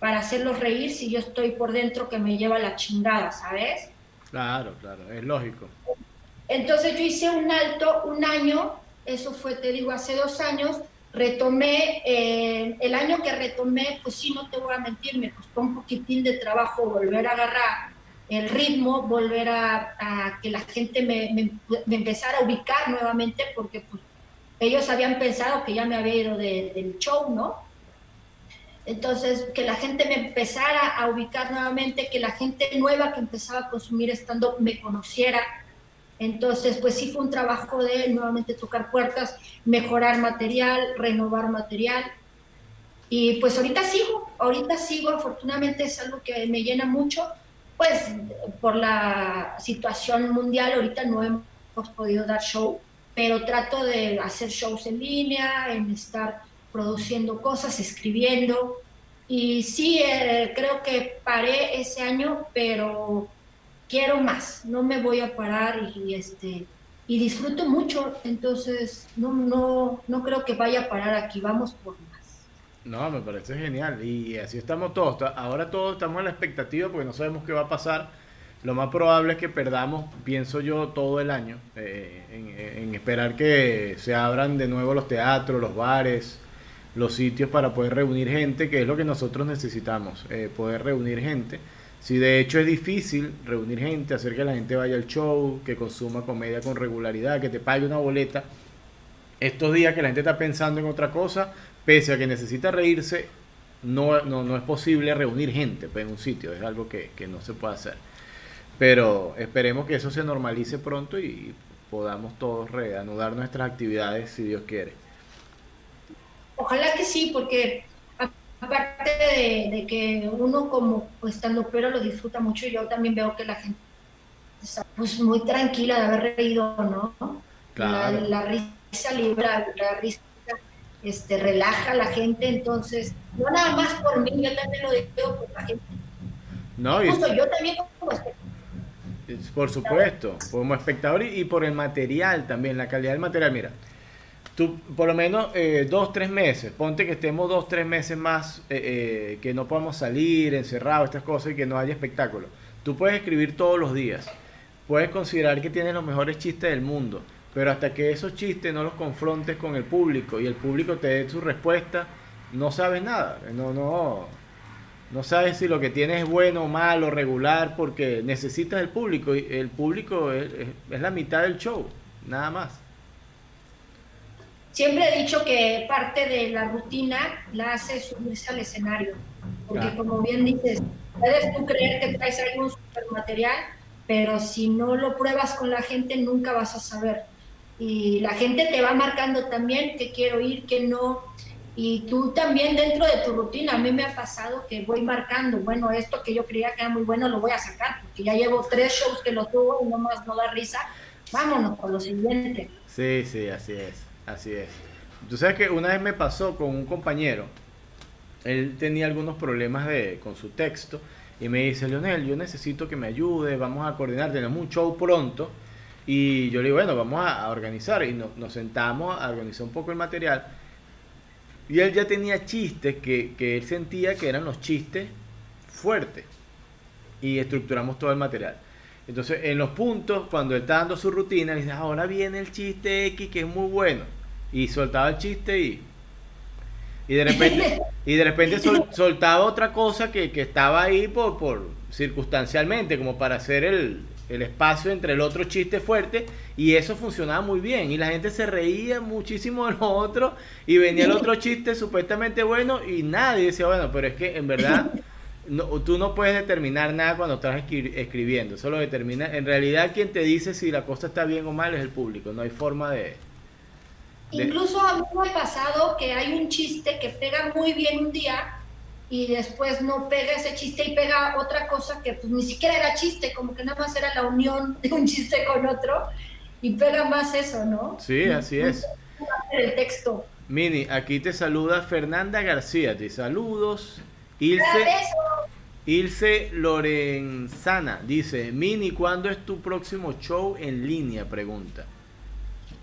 Speaker 2: para hacerlos reír si yo estoy por dentro que me lleva la chingada, ¿sabes?
Speaker 1: Claro, claro, es lógico.
Speaker 2: Entonces yo hice un alto un año, eso fue, te digo, hace dos años, retomé, eh, el año que retomé, pues sí, no te voy a mentir, me costó un poquitín de trabajo volver a agarrar el ritmo, volver a, que la gente me empezara a ubicar nuevamente, porque pues, ellos habían pensado que ya me había ido de- del show, ¿no? Entonces, que la gente me empezara a ubicar nuevamente, que la gente nueva que empezaba a consumir estando me conociera. Entonces, pues sí fue un trabajo de nuevamente tocar puertas, mejorar material, renovar material. Y pues ahorita sigo, ahorita sigo, afortunadamente es algo que me llena mucho, pues por la situación mundial ahorita no hemos podido dar show, pero trato de hacer shows en línea, en estar produciendo cosas, escribiendo. Y sí, eh, creo que paré ese año, pero quiero más, no me voy a parar y, este y disfruto mucho, entonces no, no, no creo que vaya a parar aquí, vamos por más.
Speaker 1: No, me parece genial. Y así estamos todos. Ahora todos estamos en la expectativa porque no sabemos qué va a pasar. Lo más probable es que perdamos, pienso yo, todo el año eh, en, en esperar que se abran de nuevo los teatros, los bares, los sitios para poder reunir gente, que es lo que nosotros necesitamos, eh, poder reunir gente. Si de hecho es difícil reunir gente, hacer que la gente vaya al show, que consuma comedia con regularidad, que te pague una boleta, estos días que la gente está pensando en otra cosa, pese a que necesita reírse, no, no, no es posible reunir gente pues, en un sitio, es algo que, que no se puede hacer. Pero esperemos que eso se normalice pronto y podamos todos reanudar nuestras actividades si Dios quiere.
Speaker 2: Ojalá que sí, porque aparte de, de que uno como estando pero lo disfruta mucho, yo también veo que la gente está pues muy tranquila de haber reído, ¿no?
Speaker 1: Claro.
Speaker 2: La, la risa libra, la risa este, relaja a la gente, entonces, no nada más por mí, yo también lo digo por la gente.
Speaker 1: No,
Speaker 2: Justo yo también como
Speaker 1: Por supuesto, como espectador y, por el material también, la calidad del material. Mira, tú por lo menos eh, dos, tres meses, ponte que estemos dos, tres meses más, eh, eh, que no podamos salir, encerrados, estas cosas y que no haya espectáculo. Tú puedes escribir todos los días, puedes considerar que tienes los mejores chistes del mundo, pero hasta que esos chistes no los confrontes con el público y el público te dé su respuesta, no sabes nada. No, no, no sabes si lo que tienes es bueno, malo, regular, porque necesitas el público y el público es, la mitad del show, nada más.
Speaker 2: Siempre he dicho que parte de la rutina la hace subirse al escenario, porque como bien dices, puedes tú creer que traes algún super material, pero si no lo pruebas con la gente nunca vas a saber y la gente te va marcando también que quiero ir, que no. Y tú también dentro de tu rutina, a mí me ha pasado que voy marcando, bueno, esto que yo creía que era muy bueno lo voy a sacar, porque ya llevo tres shows que lo tuvo y no más no da risa, vámonos con lo siguiente.
Speaker 1: Sí, sí, así es, así es. Tú sabes que una vez me pasó con un compañero, él tenía algunos problemas de, con su texto y me dice, Leonel, yo necesito que me ayude, vamos a coordinar, tenemos un show pronto y yo le digo, bueno, vamos a, organizar. Y nos sentamos a organizar un poco el material. Y él ya tenía chistes que, que él sentía que eran los chistes fuertes. Y estructuramos todo el material. Entonces, en los puntos, cuando él está dando su rutina, dice, ahora viene el chiste X que es muy bueno. Y soltaba el chiste y. Y de repente, y de repente soltaba otra cosa que, que estaba ahí por, por circunstancialmente, como para hacer el, el espacio entre el otro chiste fuerte y eso funcionaba muy bien y la gente se reía muchísimo de lo otro y venía el otro chiste supuestamente bueno y nadie decía, bueno, pero es que en verdad no, tú no puedes determinar nada cuando estás escribiendo, solo determina, en realidad quien te dice si la cosa está bien o mal es el público, no hay forma de...
Speaker 2: Incluso a mí me ha pasado que hay un chiste que pega muy bien un día y después no pega ese chiste y pega otra cosa que pues ni siquiera era chiste, como que nada más era la unión de un chiste con otro y pega más eso, ¿no?
Speaker 1: Sí, así es.
Speaker 2: El texto.
Speaker 1: Mini, aquí te saluda Fernanda García, te saludos. Ilse, Ilse Lorenzana dice, Mini, ¿cuándo es tu próximo show en línea? Pregunta.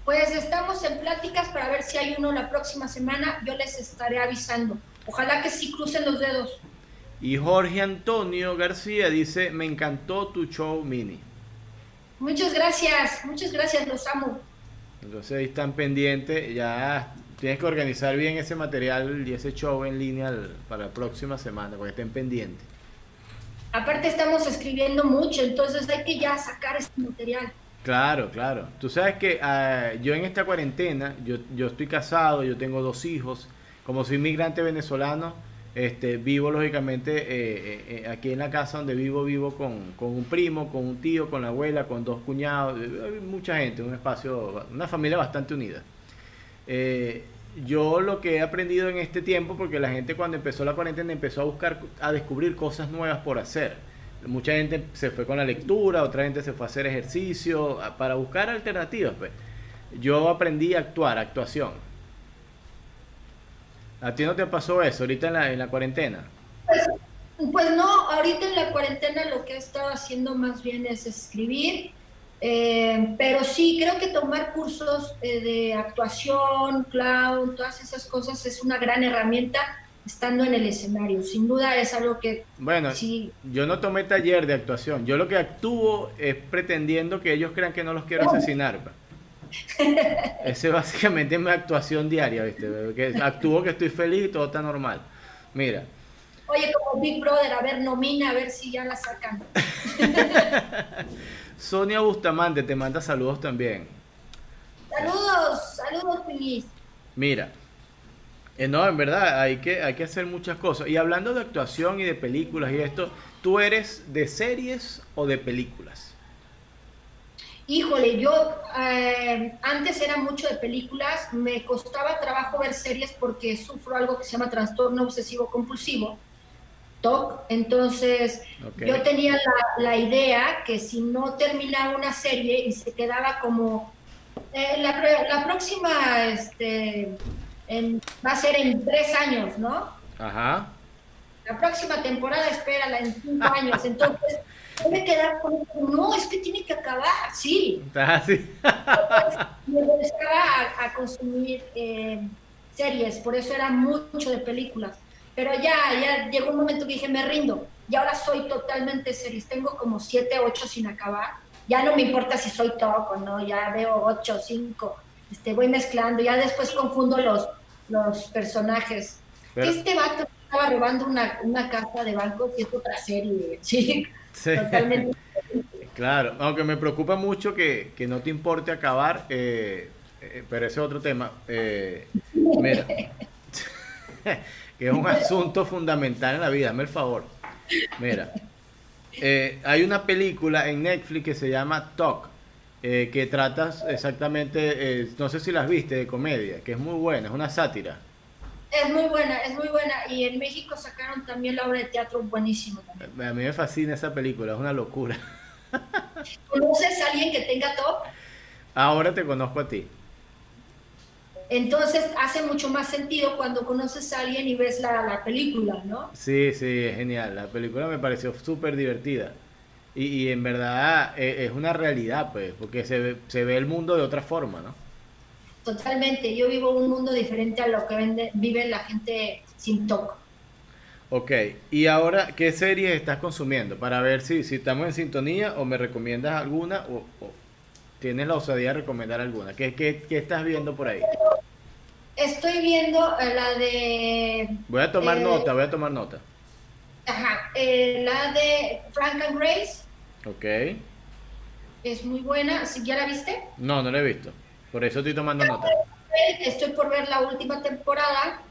Speaker 2: Pues estamos en pláticas para ver si hay uno la próxima semana, yo les estaré avisando. Ojalá que sí crucen los dedos.
Speaker 1: Y Jorge Antonio García dice, me encantó tu show mini.
Speaker 2: Muchas gracias, muchas gracias, los amo.
Speaker 1: Entonces ahí están pendientes, ya tienes que organizar bien ese material y ese show en línea para la próxima semana, porque estén pendientes.
Speaker 2: Aparte estamos escribiendo mucho, entonces hay que ya sacar ese material.
Speaker 1: Claro, claro. Tú sabes que ah, yo en esta cuarentena, yo, yo estoy casado, yo tengo dos hijos, como soy inmigrante venezolano, este, vivo lógicamente eh, eh, eh, aquí en la casa donde vivo, vivo con, un primo, con un tío, con la abuela, con dos cuñados, mucha gente, un espacio, una familia bastante unida. Yo lo que he aprendido en este tiempo, porque la gente cuando empezó la cuarentena empezó a buscar, a descubrir cosas nuevas por hacer. Mucha gente se fue con la lectura, otra gente se fue a hacer ejercicio, para buscar alternativas. Pues. Yo aprendí a actuar, actuación ¿A ti no te pasó eso ahorita en la, en la cuarentena?
Speaker 2: Pues, pues, no, ahorita en la cuarentena lo que he estado haciendo más bien es escribir, eh, pero sí creo que tomar cursos eh, de actuación, clown, todas esas cosas es una gran herramienta estando en el escenario. Sin duda es algo que...
Speaker 1: Bueno, sí. yo no tomé taller de actuación. Yo lo que actúo es pretendiendo que ellos crean que no los quiero asesinar. Pues. Esa es básicamente mi actuación diaria, ¿viste? Que actúo que estoy feliz y todo está normal. Mira.
Speaker 2: Oye, como Big Brother, a ver, nomina, a ver si ya la sacan.
Speaker 1: Sonia Bustamante te manda saludos también.
Speaker 2: Saludos, saludos, feliz.
Speaker 1: Mira, eh, no, en verdad, hay que, hay que hacer muchas cosas. Y hablando de actuación y de películas y esto, ¿tú eres de series o de películas?
Speaker 2: Híjole, yo eh, antes era mucho de películas, me costaba trabajo ver series porque sufro algo que se llama trastorno obsesivo compulsivo, Entonces, yo tenía la, idea que si no terminaba una serie y se quedaba como eh, la, próxima este, va a ser en tres años, ¿no?
Speaker 1: Ajá.
Speaker 2: La próxima temporada espérala en cinco años. Entonces, me quedar con no, es que tiene que acabar, sí.
Speaker 1: Ah, sí.
Speaker 2: me gustaba a, consumir eh, series, por eso era mucho de películas. Pero ya, ya llegó un momento que dije, me rindo. Y ahora soy totalmente series. Tengo como siete, ocho sin acabar. Ya no me importa si soy top o no, ya veo ocho, cinco. Este, voy mezclando, ya después confundo los, los personajes. Este vato estaba robando una, una casa de banco que es otra serie, sí. Totalmente.
Speaker 1: Claro, aunque me preocupa mucho que, que no te importe acabar, eh, eh, pero ese es otro tema. Eh, mira, que es un asunto fundamental en la vida, hazme el favor. Mira, hay una película en Netflix que se llama Talk, que trata exactamente, no sé si las viste, de comedia, que es muy buena, es una sátira.
Speaker 2: Es muy buena, es muy buena. Y en México sacaron también la obra de teatro buenísimo.
Speaker 1: A mí me fascina esa película, es una locura.
Speaker 2: ¿Conoces a alguien que tenga top?
Speaker 1: Ahora te conozco a ti.
Speaker 2: Entonces hace mucho más sentido cuando conoces a alguien y ves la, película, ¿no?
Speaker 1: Sí, sí, es genial. La película me pareció súper divertida. Y, en verdad es, es, una realidad, pues, porque se ve, se ve el mundo de otra forma, ¿no?
Speaker 2: Totalmente, yo vivo un mundo diferente a lo que vive la gente sin TOC.
Speaker 1: Ok, y ahora, ¿qué series estás consumiendo? Para ver si, si estamos en sintonía o me recomiendas alguna o, tienes la osadía de recomendar alguna. ¿Qué, qué, qué estás viendo por ahí?
Speaker 2: Estoy viendo eh, la de...
Speaker 1: Voy a tomar eh, nota, voy a tomar nota.
Speaker 2: Ajá, eh, la de Frank and Grace.
Speaker 1: Ok.
Speaker 2: Es muy buena, ¿ya la viste?
Speaker 1: No, no la he visto. Por eso estoy tomando nota.
Speaker 2: Estoy por ver la última temporada.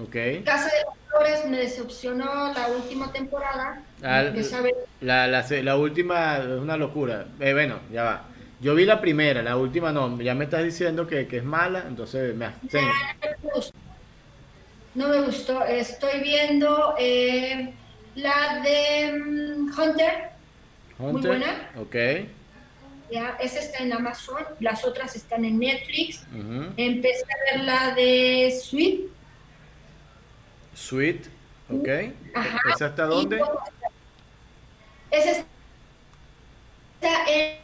Speaker 1: Ok.
Speaker 2: Casa de los Flores me decepcionó la última temporada.
Speaker 1: Ah, la, la, la, última es una locura. Eh, bueno, ya va. Yo vi la primera, la última no. Ya me estás diciendo que, que es mala, entonces me abstengo.
Speaker 2: No me gustó. Estoy viendo eh, la de mm, Hunter.
Speaker 1: Hunter. Muy buena. Ok.
Speaker 2: ¿ya? Esa está en Amazon, las otras están en Netflix. Empecé a ver la de Sweet.
Speaker 1: Sweet, ok. ¿Esa está dónde?
Speaker 2: Esa está en,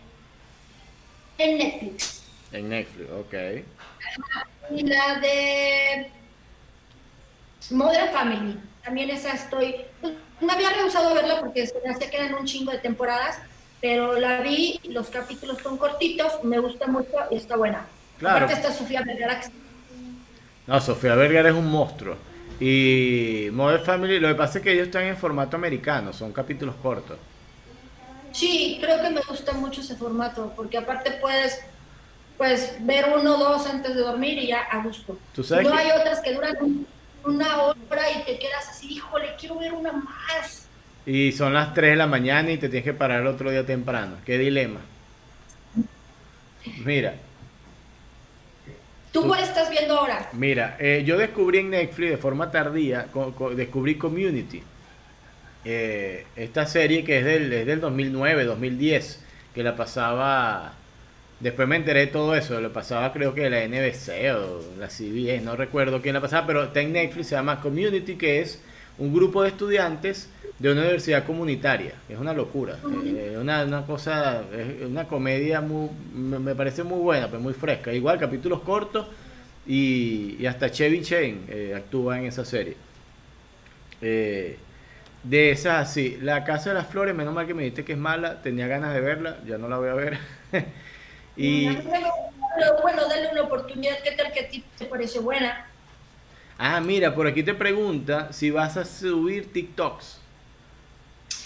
Speaker 2: en, Netflix.
Speaker 1: En Netflix, ok.
Speaker 2: Y la de Modern Family. También esa estoy. Pues, no había rehusado verla porque se me hacía que eran un chingo de temporadas pero la vi, los capítulos son cortitos, me gusta mucho y está buena.
Speaker 1: Claro.
Speaker 2: Aparte está Sofía Vergara.
Speaker 1: No, Sofía Vergara es un monstruo. Y Modern Family, lo que pasa es que ellos están en formato americano, son capítulos cortos.
Speaker 2: Sí, creo que me gusta mucho ese formato, porque aparte puedes pues ver uno o dos antes de dormir y ya a gusto. no hay otras que duran una hora y te quedas así, híjole, quiero ver una más.
Speaker 1: Y son las 3 de la mañana y te tienes que parar el otro día temprano. Qué dilema. Mira.
Speaker 2: ¿Tú, cuál estás viendo ahora?
Speaker 1: Mira, eh, yo descubrí en Netflix de forma tardía, descubrí Community. Eh, esta serie que es del, es del 2009, 2010, que la pasaba... Después me enteré de todo eso, lo pasaba creo que la NBC o la CBS, no recuerdo quién la pasaba, pero está en Netflix, se llama Community, que es un grupo de estudiantes de una universidad comunitaria. Es una locura. Es una, una, cosa, es una comedia muy, me, parece muy buena, pero muy fresca. Igual, capítulos cortos y, hasta Chevy Chain eh, actúa en esa serie. Eh, de esas, sí. La Casa de las Flores, menos mal que me dijiste que es mala, tenía ganas de verla, ya no la voy a ver.
Speaker 2: y... Bueno, dale una oportunidad, ¿qué tal que a ti te parece buena?
Speaker 1: Ah, mira, por aquí te pregunta si vas a subir TikToks.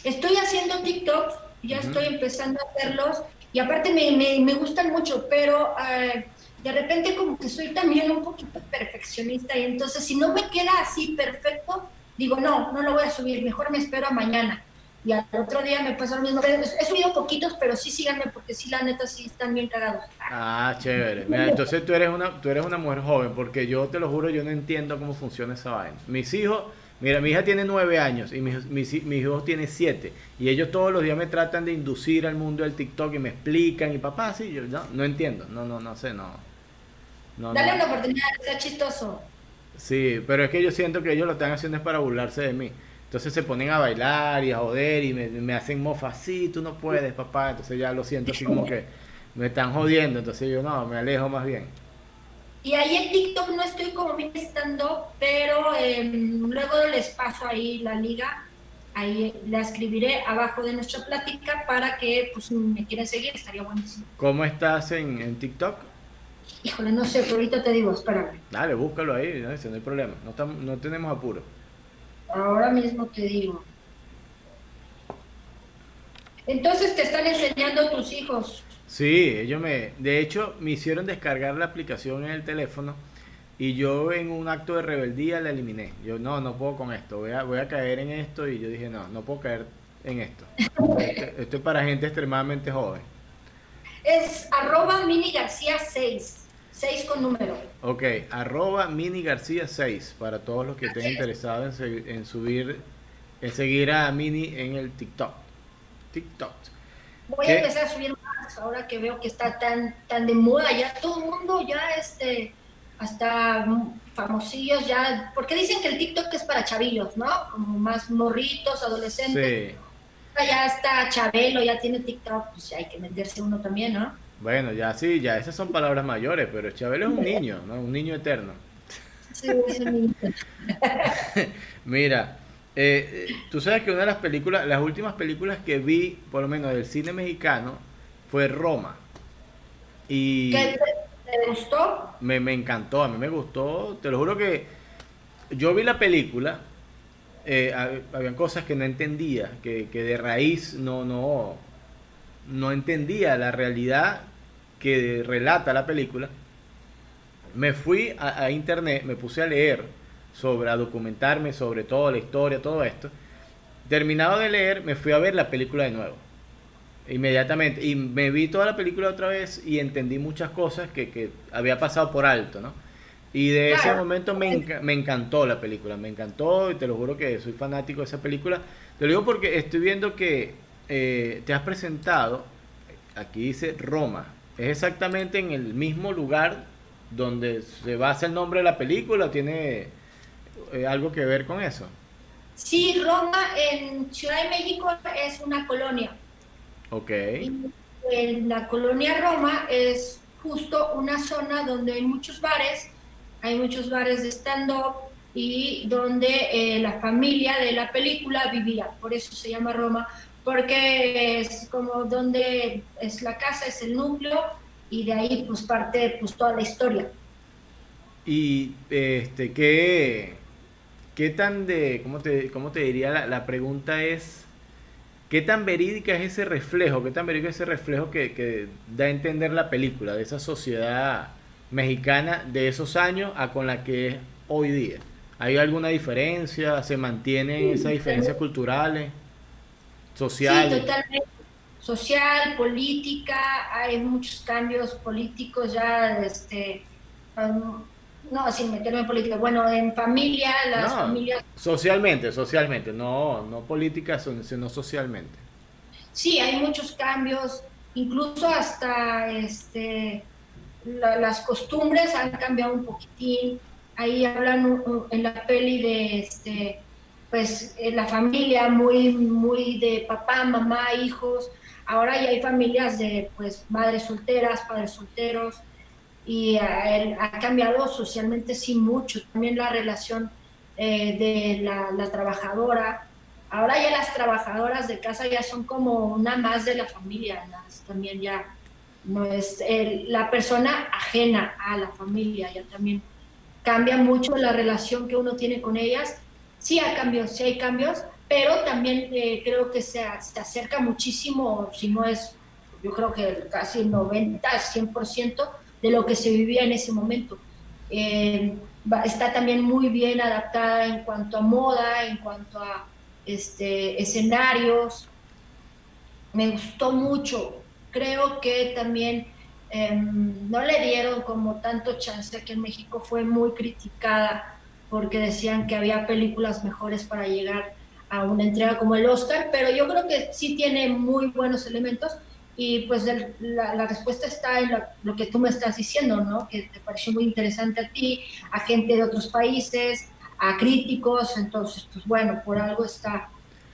Speaker 2: Estoy haciendo TikToks, ya estoy empezando a hacerlos y aparte me, me, gustan mucho, pero eh, de repente como que soy también un poquito perfeccionista y entonces si no me queda así perfecto, digo, no, no lo voy a subir, mejor me espero a mañana. Y al otro día me pasa lo mismo. He subido poquitos, pero sí síganme porque sí, la neta, sí están bien cagados.
Speaker 1: Ah, chévere. Mira, entonces tú eres, una, tú eres una mujer joven porque yo te lo juro, yo no entiendo cómo funciona esa vaina. Mis hijos Mira, mi hija tiene nueve años y mis, mis, hijos tienen siete. Y ellos todos los días me tratan de inducir al mundo del TikTok y me explican. Y papá, sí, yo no, no entiendo. No, no, no sé, no.
Speaker 2: Dale una oportunidad, sea chistoso.
Speaker 1: Sí, pero es que yo siento que ellos lo están haciendo es para burlarse de mí. Entonces se ponen a bailar y a joder y me, hacen mofa, sí, tú no puedes, papá. Entonces ya lo siento así como que me están jodiendo. Entonces yo no, me alejo más bien.
Speaker 2: Y ahí en TikTok no estoy como bien estando, pero em, luego les paso ahí la liga. Ahí la escribiré abajo de nuestra plática para que pues, me quieran seguir, estaría buenísimo.
Speaker 1: ¿Cómo estás en, en TikTok?
Speaker 2: Híjole, no sé, pero ahorita te digo, espérame.
Speaker 1: Dale, búscalo ahí, no, no hay problema, no, estamos, no tenemos apuro.
Speaker 2: Ahora mismo te digo. Entonces te están enseñando tus hijos.
Speaker 1: Sí, ellos me, de hecho, me hicieron descargar la aplicación en el teléfono y yo en un acto de rebeldía la eliminé. Yo no, no puedo con esto, voy a, voy a caer en esto y yo dije no, no puedo caer en esto. esto, es para gente extremadamente joven.
Speaker 2: Es arroba mini García 6. 6 con número.
Speaker 1: Ok, arroba Mini García 6 para todos los que estén interesados en, subir, en seguir a Mini en el TikTok. TikTok.
Speaker 2: Voy a empezar a subir más ahora que veo que está tan, tan de moda, ya todo el mundo ya este hasta famosillos ya, porque dicen que el TikTok es para chavillos, ¿no? Como más morritos, adolescentes. Sí. Ya está Chabelo, ya tiene TikTok, pues hay que meterse uno también, ¿no?
Speaker 1: Bueno, ya sí, ya esas son palabras mayores, pero Chabelo es un niño, ¿no? Un niño eterno. Sí, es un niño. Mira, eh, tú sabes que una de las películas, las últimas películas que vi, por lo menos del cine mexicano, fue Roma. Y
Speaker 2: ¿Qué te, gustó?
Speaker 1: Me, me, encantó, a mí me gustó. Te lo juro que yo vi la película, eh, habían cosas que no entendía, que, que de raíz no, no, no entendía la realidad que relata la película, me fui a, internet, me puse a leer sobre, a documentarme sobre toda la historia, todo esto. Terminado de leer, me fui a ver la película de nuevo. Inmediatamente. Y me vi toda la película otra vez y entendí muchas cosas que, había pasado por alto, ¿no? Y de ese momento me, me, encantó la película, me encantó y te lo juro que soy fanático de esa película. Te lo digo porque estoy viendo que eh, te has presentado, aquí dice Roma, es exactamente en el mismo lugar donde se basa el nombre de la película, ¿tiene eh, algo que ver con eso?
Speaker 2: Sí, Roma en Ciudad de México es una colonia.
Speaker 1: Ok.
Speaker 2: en la colonia Roma es justo una zona donde hay muchos bares, hay muchos bares de stand-up y donde eh, la familia de la película vivía, por eso se llama Roma, porque es como donde es la casa, es el núcleo y de ahí pues parte pues toda la historia.
Speaker 1: Y este, ¿qué, qué tan de, cómo te, cómo te diría? La, la, pregunta es, ¿qué tan verídica es ese reflejo? ¿Qué tan verídico es ese reflejo que, que da a entender la película de esa sociedad mexicana de esos años a con la que es hoy día? ¿Hay alguna diferencia? ¿Se mantienen esas diferencias culturales? social.
Speaker 2: Sí, totalmente. Social, política, hay muchos cambios políticos ya, este, um, no, sin meterme en política, bueno, en familia, las familias...
Speaker 1: Socialmente, socialmente, no, no política, sino socialmente.
Speaker 2: Sí, hay muchos cambios, incluso hasta este, las costumbres han cambiado un poquitín. Ahí hablan en la peli de este, pues la familia muy, muy de papá, mamá, hijos. Ahora ya hay familias de pues madres solteras, padres solteros y ha, cambiado socialmente sí mucho. También la relación eh, de la, trabajadora. Ahora ya las trabajadoras de casa ya son como una más de la familia, también ya no es la persona ajena a la familia, ya también cambia mucho la relación que uno tiene con ellas sí hay cambios, sí hay cambios, pero también eh, creo que se, se, acerca muchísimo, si no es, yo creo que casi 90, 100% de lo que se vivía en ese momento. Eh, está también muy bien adaptada en cuanto a moda, en cuanto a este, escenarios. Me gustó mucho. Creo que también em, no le dieron como tanto chance que en México fue muy criticada porque decían que había películas mejores para llegar a una entrega como el Oscar, pero yo creo que sí tiene muy buenos elementos y pues la, respuesta está en lo, que tú me estás diciendo, ¿no? Que te pareció muy interesante a ti, a gente de otros países, a críticos, entonces, pues bueno, por algo está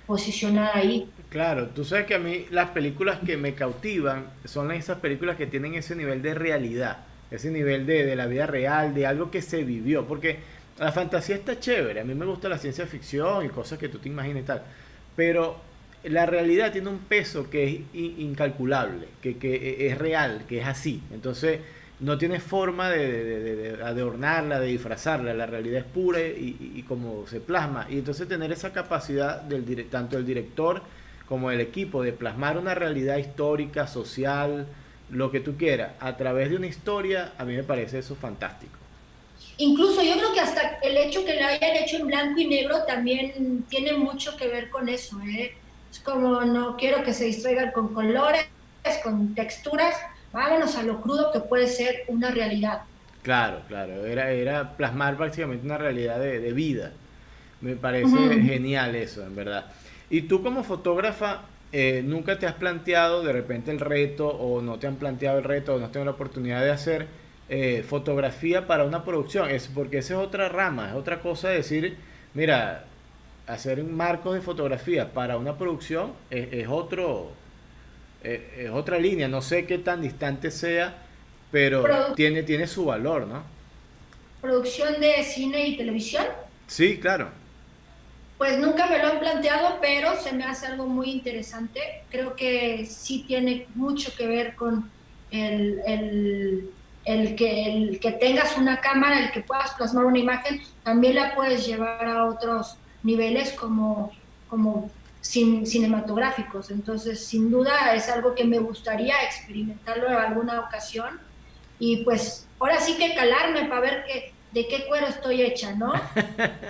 Speaker 2: posicionada ahí.
Speaker 1: Claro, tú sabes que a mí las películas que me cautivan son esas películas que tienen ese nivel de realidad, ese nivel de, de la vida real, de algo que se vivió, porque la fantasía está chévere, a mí me gusta la ciencia ficción y cosas que tú te imaginas y tal, pero la realidad tiene un peso que es incalculable, que, es real, que es así. Entonces, no tiene forma de, adornarla, de disfrazarla. La realidad es pura y, como se plasma. Y entonces tener esa capacidad del tanto el director como el equipo de plasmar una realidad histórica, social, lo que tú quieras, a través de una historia, a mí me parece eso fantástico.
Speaker 2: Incluso yo creo que hasta el hecho que lo hayan hecho en blanco y negro también tiene mucho que ver con eso. ¿eh? Es como no quiero que se distraigan con colores, con texturas, vámonos a lo crudo que puede ser una realidad.
Speaker 1: Claro, claro, era, era plasmar prácticamente una realidad de, vida. Me parece genial eso, en verdad. Y tú como fotógrafa, eh, ¿nunca te has planteado de repente el reto o no te han planteado el reto o no has tenido la oportunidad de hacer eh, fotografía para una producción? Es porque esa es otra rama, es otra cosa decir, mira, hacer marcos de fotografía para una producción es, otro es, otra línea. No sé qué tan distante sea pero tiene tiene su valor no
Speaker 2: producción de cine y televisión
Speaker 1: sí claro.
Speaker 2: Pues nunca me lo han planteado pero se me hace algo muy interesante. Creo que sí tiene mucho que ver con el, el el que, el que tengas una cámara, el que puedas plasmar una imagen, también la puedes llevar a otros niveles como, como cinematográficos. Entonces, sin duda es algo que me gustaría experimentarlo en alguna ocasión y pues ahora sí que calarme para ver que, de qué cuero estoy hecha, ¿no?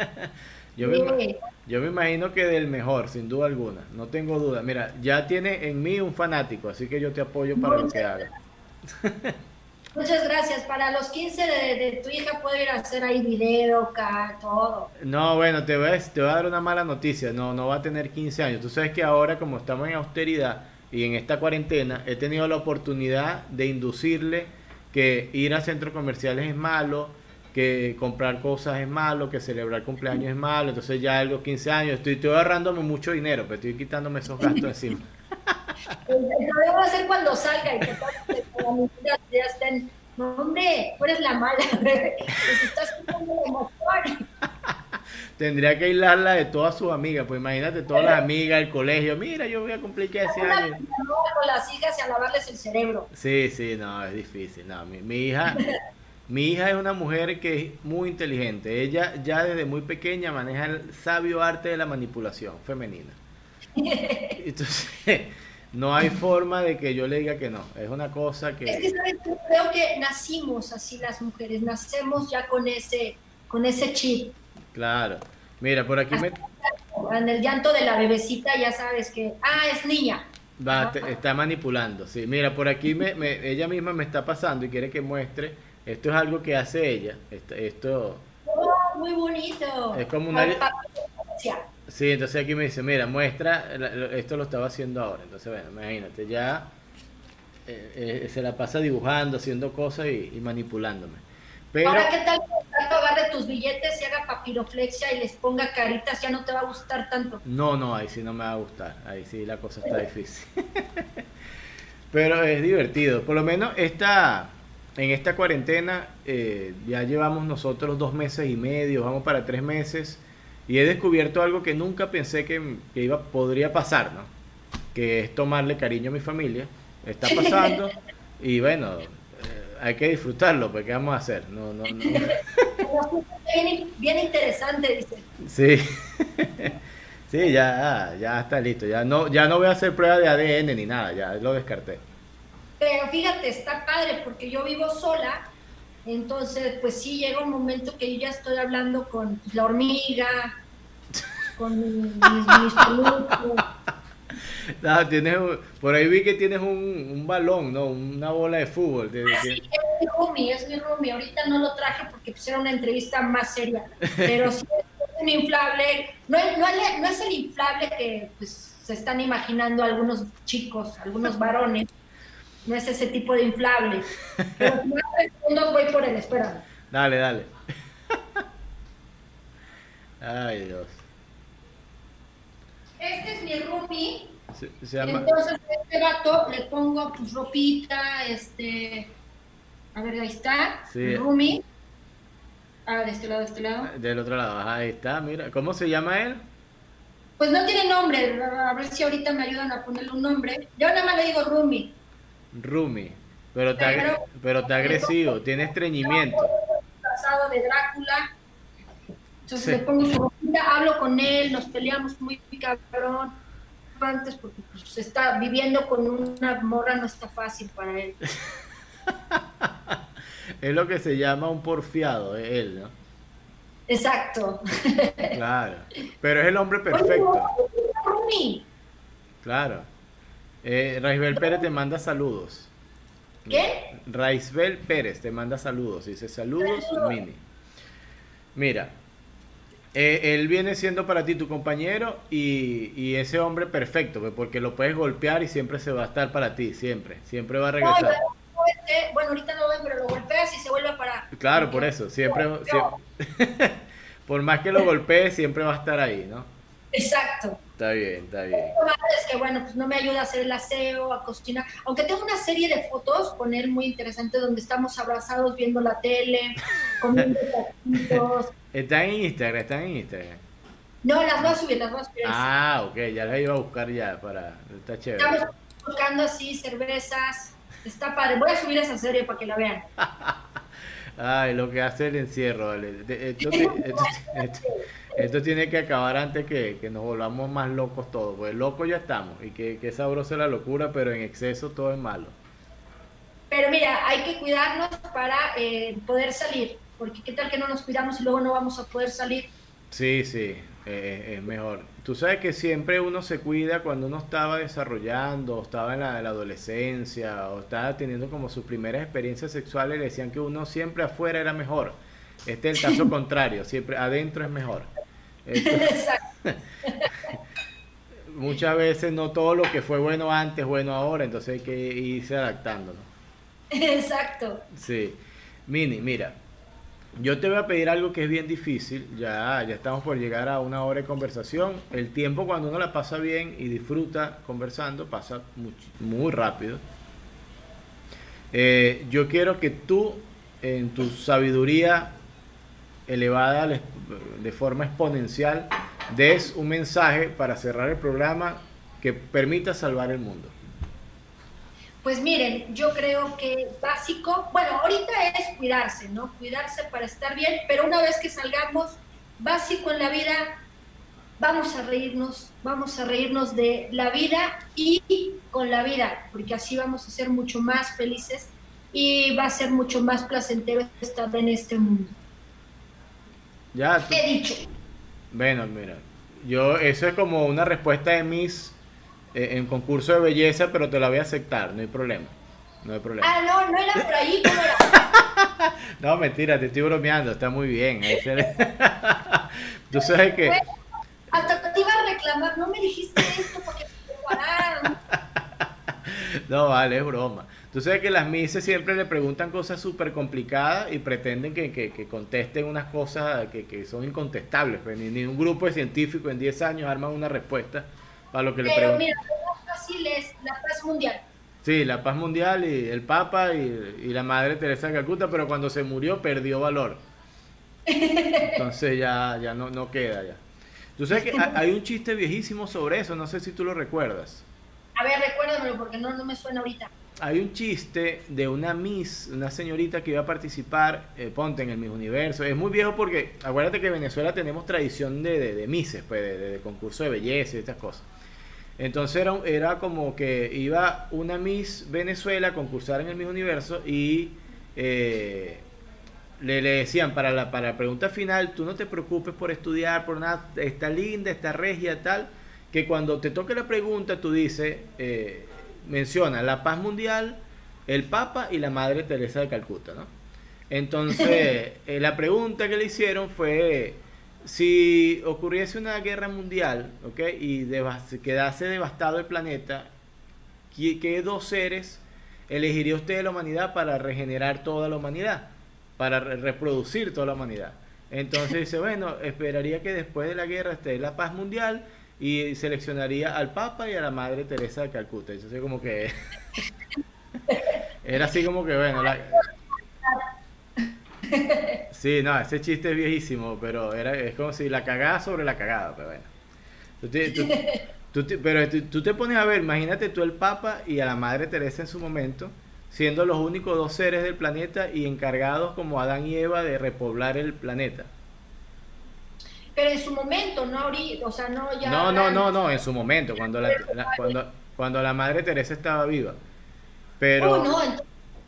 Speaker 1: yo, me, yo me imagino que del mejor, sin duda alguna, no tengo duda. Mira, ya tiene en mí un fanático, así que yo te apoyo para lo que haga.
Speaker 2: Muchas gracias. Para los 15 de, tu hija puedo ir a hacer ahí video, todo.
Speaker 1: No, bueno, te voy, a, te voy a dar una mala noticia. No, no va a tener 15 años. Tú sabes que ahora, como estamos en austeridad y en esta cuarentena, he tenido la oportunidad de inducirle que ir a centros comerciales es malo, que comprar cosas es malo, que celebrar cumpleaños es malo. Entonces ya a los 15 años estoy, estoy ahorrándome mucho dinero, pero estoy quitándome esos gastos encima.
Speaker 2: El problema va a ser cuando salga y que todas ya estén, no, hombre, tú eres la mala, pues estás
Speaker 1: Tendría que aislarla de todas sus amigas, pues imagínate todas las amigas del colegio, mira, yo voy a cumplir 15 años.
Speaker 2: Con las hijas y a lavarles el cerebro.
Speaker 1: Sí, sí, no, es difícil, no, mi, mi hija... Mi hija es una mujer que es muy inteligente. Ella ya desde muy pequeña maneja el sabio arte de la manipulación femenina. Entonces, no hay forma de que yo le diga que no. Es una cosa que...
Speaker 2: Es que creo que nacimos así las mujeres, nacemos ya con ese, con ese chip.
Speaker 1: Claro. Mira, por aquí me...
Speaker 2: En el llanto de la bebecita ya sabes que, ah, es niña.
Speaker 1: Va, está manipulando, sí. Mira, por aquí me, ella misma me está pasando y quiere que muestre. Esto es algo que hace ella. Esto, esto
Speaker 2: oh, muy bonito.
Speaker 1: Es como una... Sí, entonces aquí me dice, mira, muestra, esto lo estaba haciendo ahora. Entonces, bueno, imagínate, ya eh, eh, se la pasa dibujando, haciendo cosas y, manipulándome.
Speaker 2: Pero, ahora, ¿qué tal que agarre tus billetes y haga papiroflexia y les ponga caritas? Ya no te va a gustar tanto.
Speaker 1: No, no, ahí sí no me va a gustar. Ahí sí la cosa está difícil. Pero es divertido. Por lo menos esta, en esta cuarentena eh, ya llevamos nosotros dos meses y medio, vamos para tres meses y he descubierto algo que nunca pensé que, iba, podría pasar, ¿no? Que es tomarle cariño a mi familia. Está pasando y bueno, eh, hay que disfrutarlo, porque ¿qué vamos a hacer? No, no, no.
Speaker 2: Bien, interesante, dice.
Speaker 1: Sí. Sí, ya, ya está listo. Ya no, ya no voy a hacer prueba de ADN ni nada, ya lo descarté.
Speaker 2: Pero fíjate, está padre porque yo vivo sola entonces, pues sí, llega un momento que yo ya estoy hablando con la hormiga, con mis, mis
Speaker 1: No, tienes, por ahí vi que tienes un, un balón, ¿no? Una bola de fútbol.
Speaker 2: Ah, sí, es mi roomie, es mi roomie. Ahorita no lo traje porque pues, era una entrevista más seria, pero sí es un inflable. No, no, no es el inflable que pues, se están imaginando algunos chicos, algunos varones, no es ese tipo de inflable. Pero tres segundos voy por él, espérame.
Speaker 1: Dale, dale. Ay, Dios.
Speaker 2: Este es mi roomie.
Speaker 1: Se, se llama...
Speaker 2: Entonces, a este gato le pongo pues ropita, este. A ver, ahí está.
Speaker 1: Sí.
Speaker 2: Mi roomie. Ah, de este lado, de este lado.
Speaker 1: Del otro lado, ajá, ahí está, mira. ¿Cómo se llama él?
Speaker 2: Pues no tiene nombre. A ver si ahorita me ayudan a ponerle un nombre. Yo nada más le digo roomie.
Speaker 1: Rumi. Pero está,
Speaker 2: Pero-
Speaker 1: pero está agresivo, tiene estreñimiento.
Speaker 2: Disfrazado de Drácula. Entonces
Speaker 1: Sí.
Speaker 2: le pongo su ropita, hablo con él, nos peleamos muy cabrón antes porque pues, está viviendo con una morra no está fácil para él.
Speaker 1: Es lo que se llama un porfiado, es él, ¿no?
Speaker 2: Exacto.
Speaker 1: Claro. Pero es el hombre perfecto.
Speaker 2: Roomie.
Speaker 1: Claro. Eh, Raisbel Pérez te manda saludos.
Speaker 2: ¿Qué?
Speaker 1: Raisbel Pérez te manda saludos. Dice saludos,
Speaker 2: Saludos.
Speaker 1: Mini. Mira, eh, él viene siendo para ti tu compañero y, y ese hombre perfecto, pues, porque lo puedes golpear y siempre se va a estar para ti, siempre. Siempre va a
Speaker 2: No,
Speaker 1: regresar.
Speaker 2: yo- bueno, ahorita no ven, pero lo golpeas y se vuelve a parar.
Speaker 1: Claro, por eso, siempre, siempre- por más que lo golpees, siempre va a estar ahí, ¿no?
Speaker 2: Exacto.
Speaker 1: Está bien, está bien.
Speaker 2: Es que, bueno, pues no me ayuda a hacer el aseo, a cocinar. Aunque tengo una serie de fotos con él muy interesante donde estamos abrazados viendo la tele, comiendo.
Speaker 1: Está en Instagram, está en Instagram.
Speaker 2: No, las voy a subir, las voy a subir.
Speaker 1: Ah, ok, ya la iba a buscar ya para... Está chévere.
Speaker 2: Estamos tocando así cervezas. Está padre. Voy a subir esa serie para que la vean.
Speaker 1: Ay, lo que hace el encierro, vale. Esto, esto- esto tiene que acabar antes que, que nos volvamos más locos todos. Pues locos ya estamos. Y que, que sabrosa la locura, pero en exceso todo es malo.
Speaker 2: Pero mira, hay que cuidarnos para eh, poder salir. Porque qué tal que no nos cuidamos y luego no vamos a poder salir.
Speaker 1: Sí, sí, eh, es mejor. Tú sabes que siempre uno se cuida cuando uno estaba desarrollando, o estaba en la, en la adolescencia, o estaba teniendo como sus primeras experiencias sexuales, le decían que uno siempre afuera era mejor. Este es el caso contrario, siempre adentro es mejor. Muchas veces no todo lo que fue bueno antes es bueno ahora, entonces hay que irse adaptando, ¿no?
Speaker 2: Exacto.
Speaker 1: Sí. Mini, mira, yo te voy a pedir algo que es bien difícil. Ya, ya estamos por llegar a una hora de conversación. El tiempo cuando uno la pasa bien y disfruta conversando pasa much- muy rápido. Eh, yo quiero que tú, en tu sabiduría elevada de forma exponencial, des un mensaje para cerrar el programa que permita salvar el mundo.
Speaker 2: Pues miren, yo creo que básico, bueno, ahorita es cuidarse, ¿no? Cuidarse para estar bien, pero una vez que salgamos, básico en la vida, vamos a reírnos, vamos a reírnos de la vida y con la vida, porque así vamos a ser mucho más felices y va a ser mucho más placentero estar en este mundo.
Speaker 1: Ya, tú-
Speaker 2: He dicho.
Speaker 1: Bueno, mira, yo eso es como una respuesta de Miss eh, en concurso de belleza, pero te la voy a aceptar, no hay problema. No hay problema.
Speaker 2: Ah, no, no era por ahí, ¿cómo era?
Speaker 1: No, mentira, te estoy bromeando, está muy bien. Tú sabes que
Speaker 2: Hasta te iba a reclamar, no me dijiste esto porque te prepararon.
Speaker 1: no vale, es broma. Tú sabes que las Misses siempre le preguntan cosas súper complicadas y pretenden que, que- que contesten unas cosas que, que son incontestables. Pues, ni, ni un grupo de científicos en 10 años arman una respuesta para lo que le
Speaker 2: Pero
Speaker 1: preguntan.
Speaker 2: mira, lo más fácil es la paz mundial.
Speaker 1: Sí, la paz mundial y el Papa y, y la Madre Teresa de Calcuta, pero cuando se murió perdió valor. Entonces ya, ya no, no queda ya. Tú sabes que ha- hay un chiste viejísimo sobre eso, no sé si tú lo recuerdas.
Speaker 2: A ver, recuérdamelo porque no, no me suena ahorita.
Speaker 1: Hay un chiste de una Miss, una señorita que iba a participar, eh, ponte en el Miss Universo. Es muy viejo porque, acuérdate que en Venezuela tenemos tradición de, de, Misses, pues, de, de- concurso de belleza y estas cosas. Entonces era, era como que iba una Miss Venezuela a concursar en el Miss Universo y eh, le, decían para la, para pregunta final, tú no te preocupes por estudiar, por nada, está linda, está regia, tal, que cuando te toque la pregunta tú dices, eh, menciona la paz mundial, el Papa y la Madre Teresa de Calcuta, ¿no? Entonces, eh, la pregunta que le hicieron fue, si ocurriese una guerra mundial, ¿ok? Y devas- quedase devastado el planeta, ¿qué, qué dos seres elegiría usted la humanidad para regenerar toda la humanidad, para reproducir toda la humanidad. Entonces dice, bueno, esperaría que después de la guerra esté la paz mundial y seleccionaría al Papa y a la Madre Teresa de Calcuta. Así como que... Era así como que, bueno, la... Sí, no, ese chiste es viejísimo, pero era, es como si la cagada sobre la cagada, pero bueno. Tú pero tú te pones a ver, imagínate tú el Papa y a la Madre Teresa en su momento, siendo los únicos dos seres del planeta y encargados como Adán y Eva de repoblar el planeta.
Speaker 2: Pero en su momento, no ahorita, o sea, no ya...
Speaker 1: No, no, no, no, en su momento, cuando la, cuando, cuando la Madre Teresa estaba viva. Pero...
Speaker 2: Oh, no,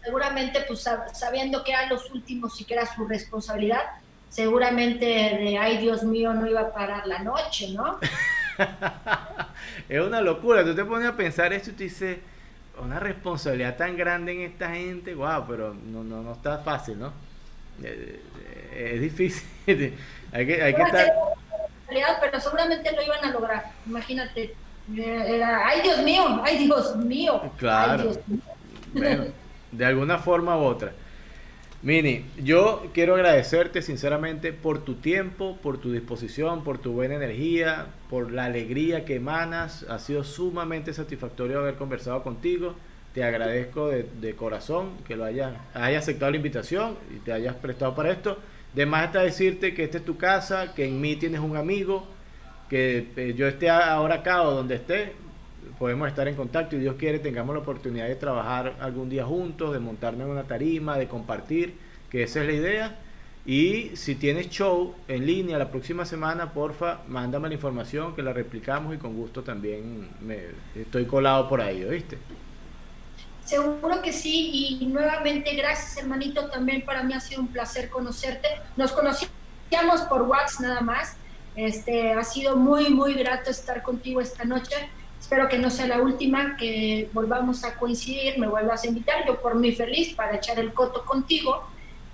Speaker 2: seguramente, pues sabiendo que eran los últimos y que era su responsabilidad, seguramente de, ay Dios mío, no iba a parar la noche, ¿no?
Speaker 1: es una locura. Tú te pones a pensar esto y te dices, una responsabilidad tan grande en esta gente, wow, pero no, no, no está fácil, ¿no? Eh, eh, es difícil. hay que, hay que estar...
Speaker 2: Pero seguramente lo iban a lograr. Imagínate. Era, ay Dios mío, ay Dios mío.
Speaker 1: Claro. de alguna forma u otra. Mini, yo quiero agradecerte sinceramente por tu tiempo, por tu disposición, por tu buena energía, por la alegría que emanas. Ha sido sumamente satisfactorio haber conversado contigo. Te agradezco de, corazón que lo hayas, hayas aceptado la invitación y te hayas prestado para esto. De más está decirte que esta es tu casa, que en mí tienes un amigo, que eh, yo esté ahora acá o donde esté, podemos estar en contacto y Dios quiere tengamos la oportunidad de trabajar algún día juntos, de montarnos en una tarima, de compartir, que esa es la idea. Y si tienes show en línea la próxima semana, porfa, mándame la información que la replicamos y con gusto también me, estoy colado por ahí, ¿oíste?
Speaker 2: Seguro que sí, y nuevamente gracias hermanito, también para mí ha sido un placer conocerte. Nos conocíamos por WhatsApp nada más, este, ha sido muy, muy grato estar contigo esta noche Espero que no sea la última, que volvamos a coincidir, me vuelvas a invitar, yo por mí feliz para echar el coto contigo.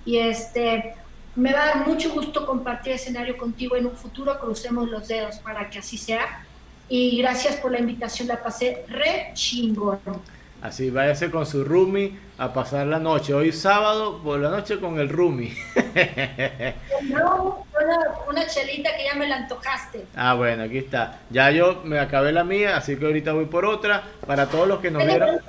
Speaker 2: Y este, me va a dar mucho gusto compartir escenario contigo en un futuro, crucemos los dedos para que así sea. Y gracias por la invitación, la pasé re chingón.
Speaker 1: Así, váyase con su roomie a pasar la noche. Hoy sábado por la noche con el roomie.
Speaker 2: No, una, chelita que ya me la antojaste.
Speaker 1: Ah, bueno, aquí está. Ya yo me acabé la mía, así que ahorita voy por otra. Para todos los que nos vieron.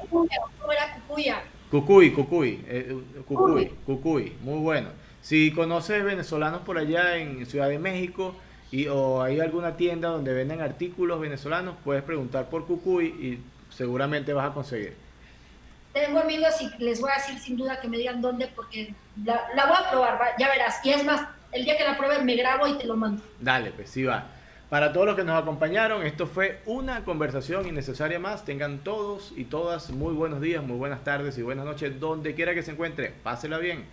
Speaker 1: Cucuy, cucuy, eh, cucuy, cucuy, muy bueno. Si conoces venezolanos por allá en Ciudad de México y o hay alguna tienda donde venden artículos venezolanos, puedes preguntar por cucuy y seguramente vas a conseguir.
Speaker 2: Tengo amigos y les voy a decir sin duda que me digan dónde porque la, voy a probar, ya verás. Y es más, el día que la pruebe me grabo y te lo mando.
Speaker 1: Dale, pues sí va. Para todos los que nos acompañaron, esto fue una conversación innecesaria más. Tengan todos y todas muy buenos días, muy buenas tardes y buenas noches, donde quiera que se encuentre. Pásela bien.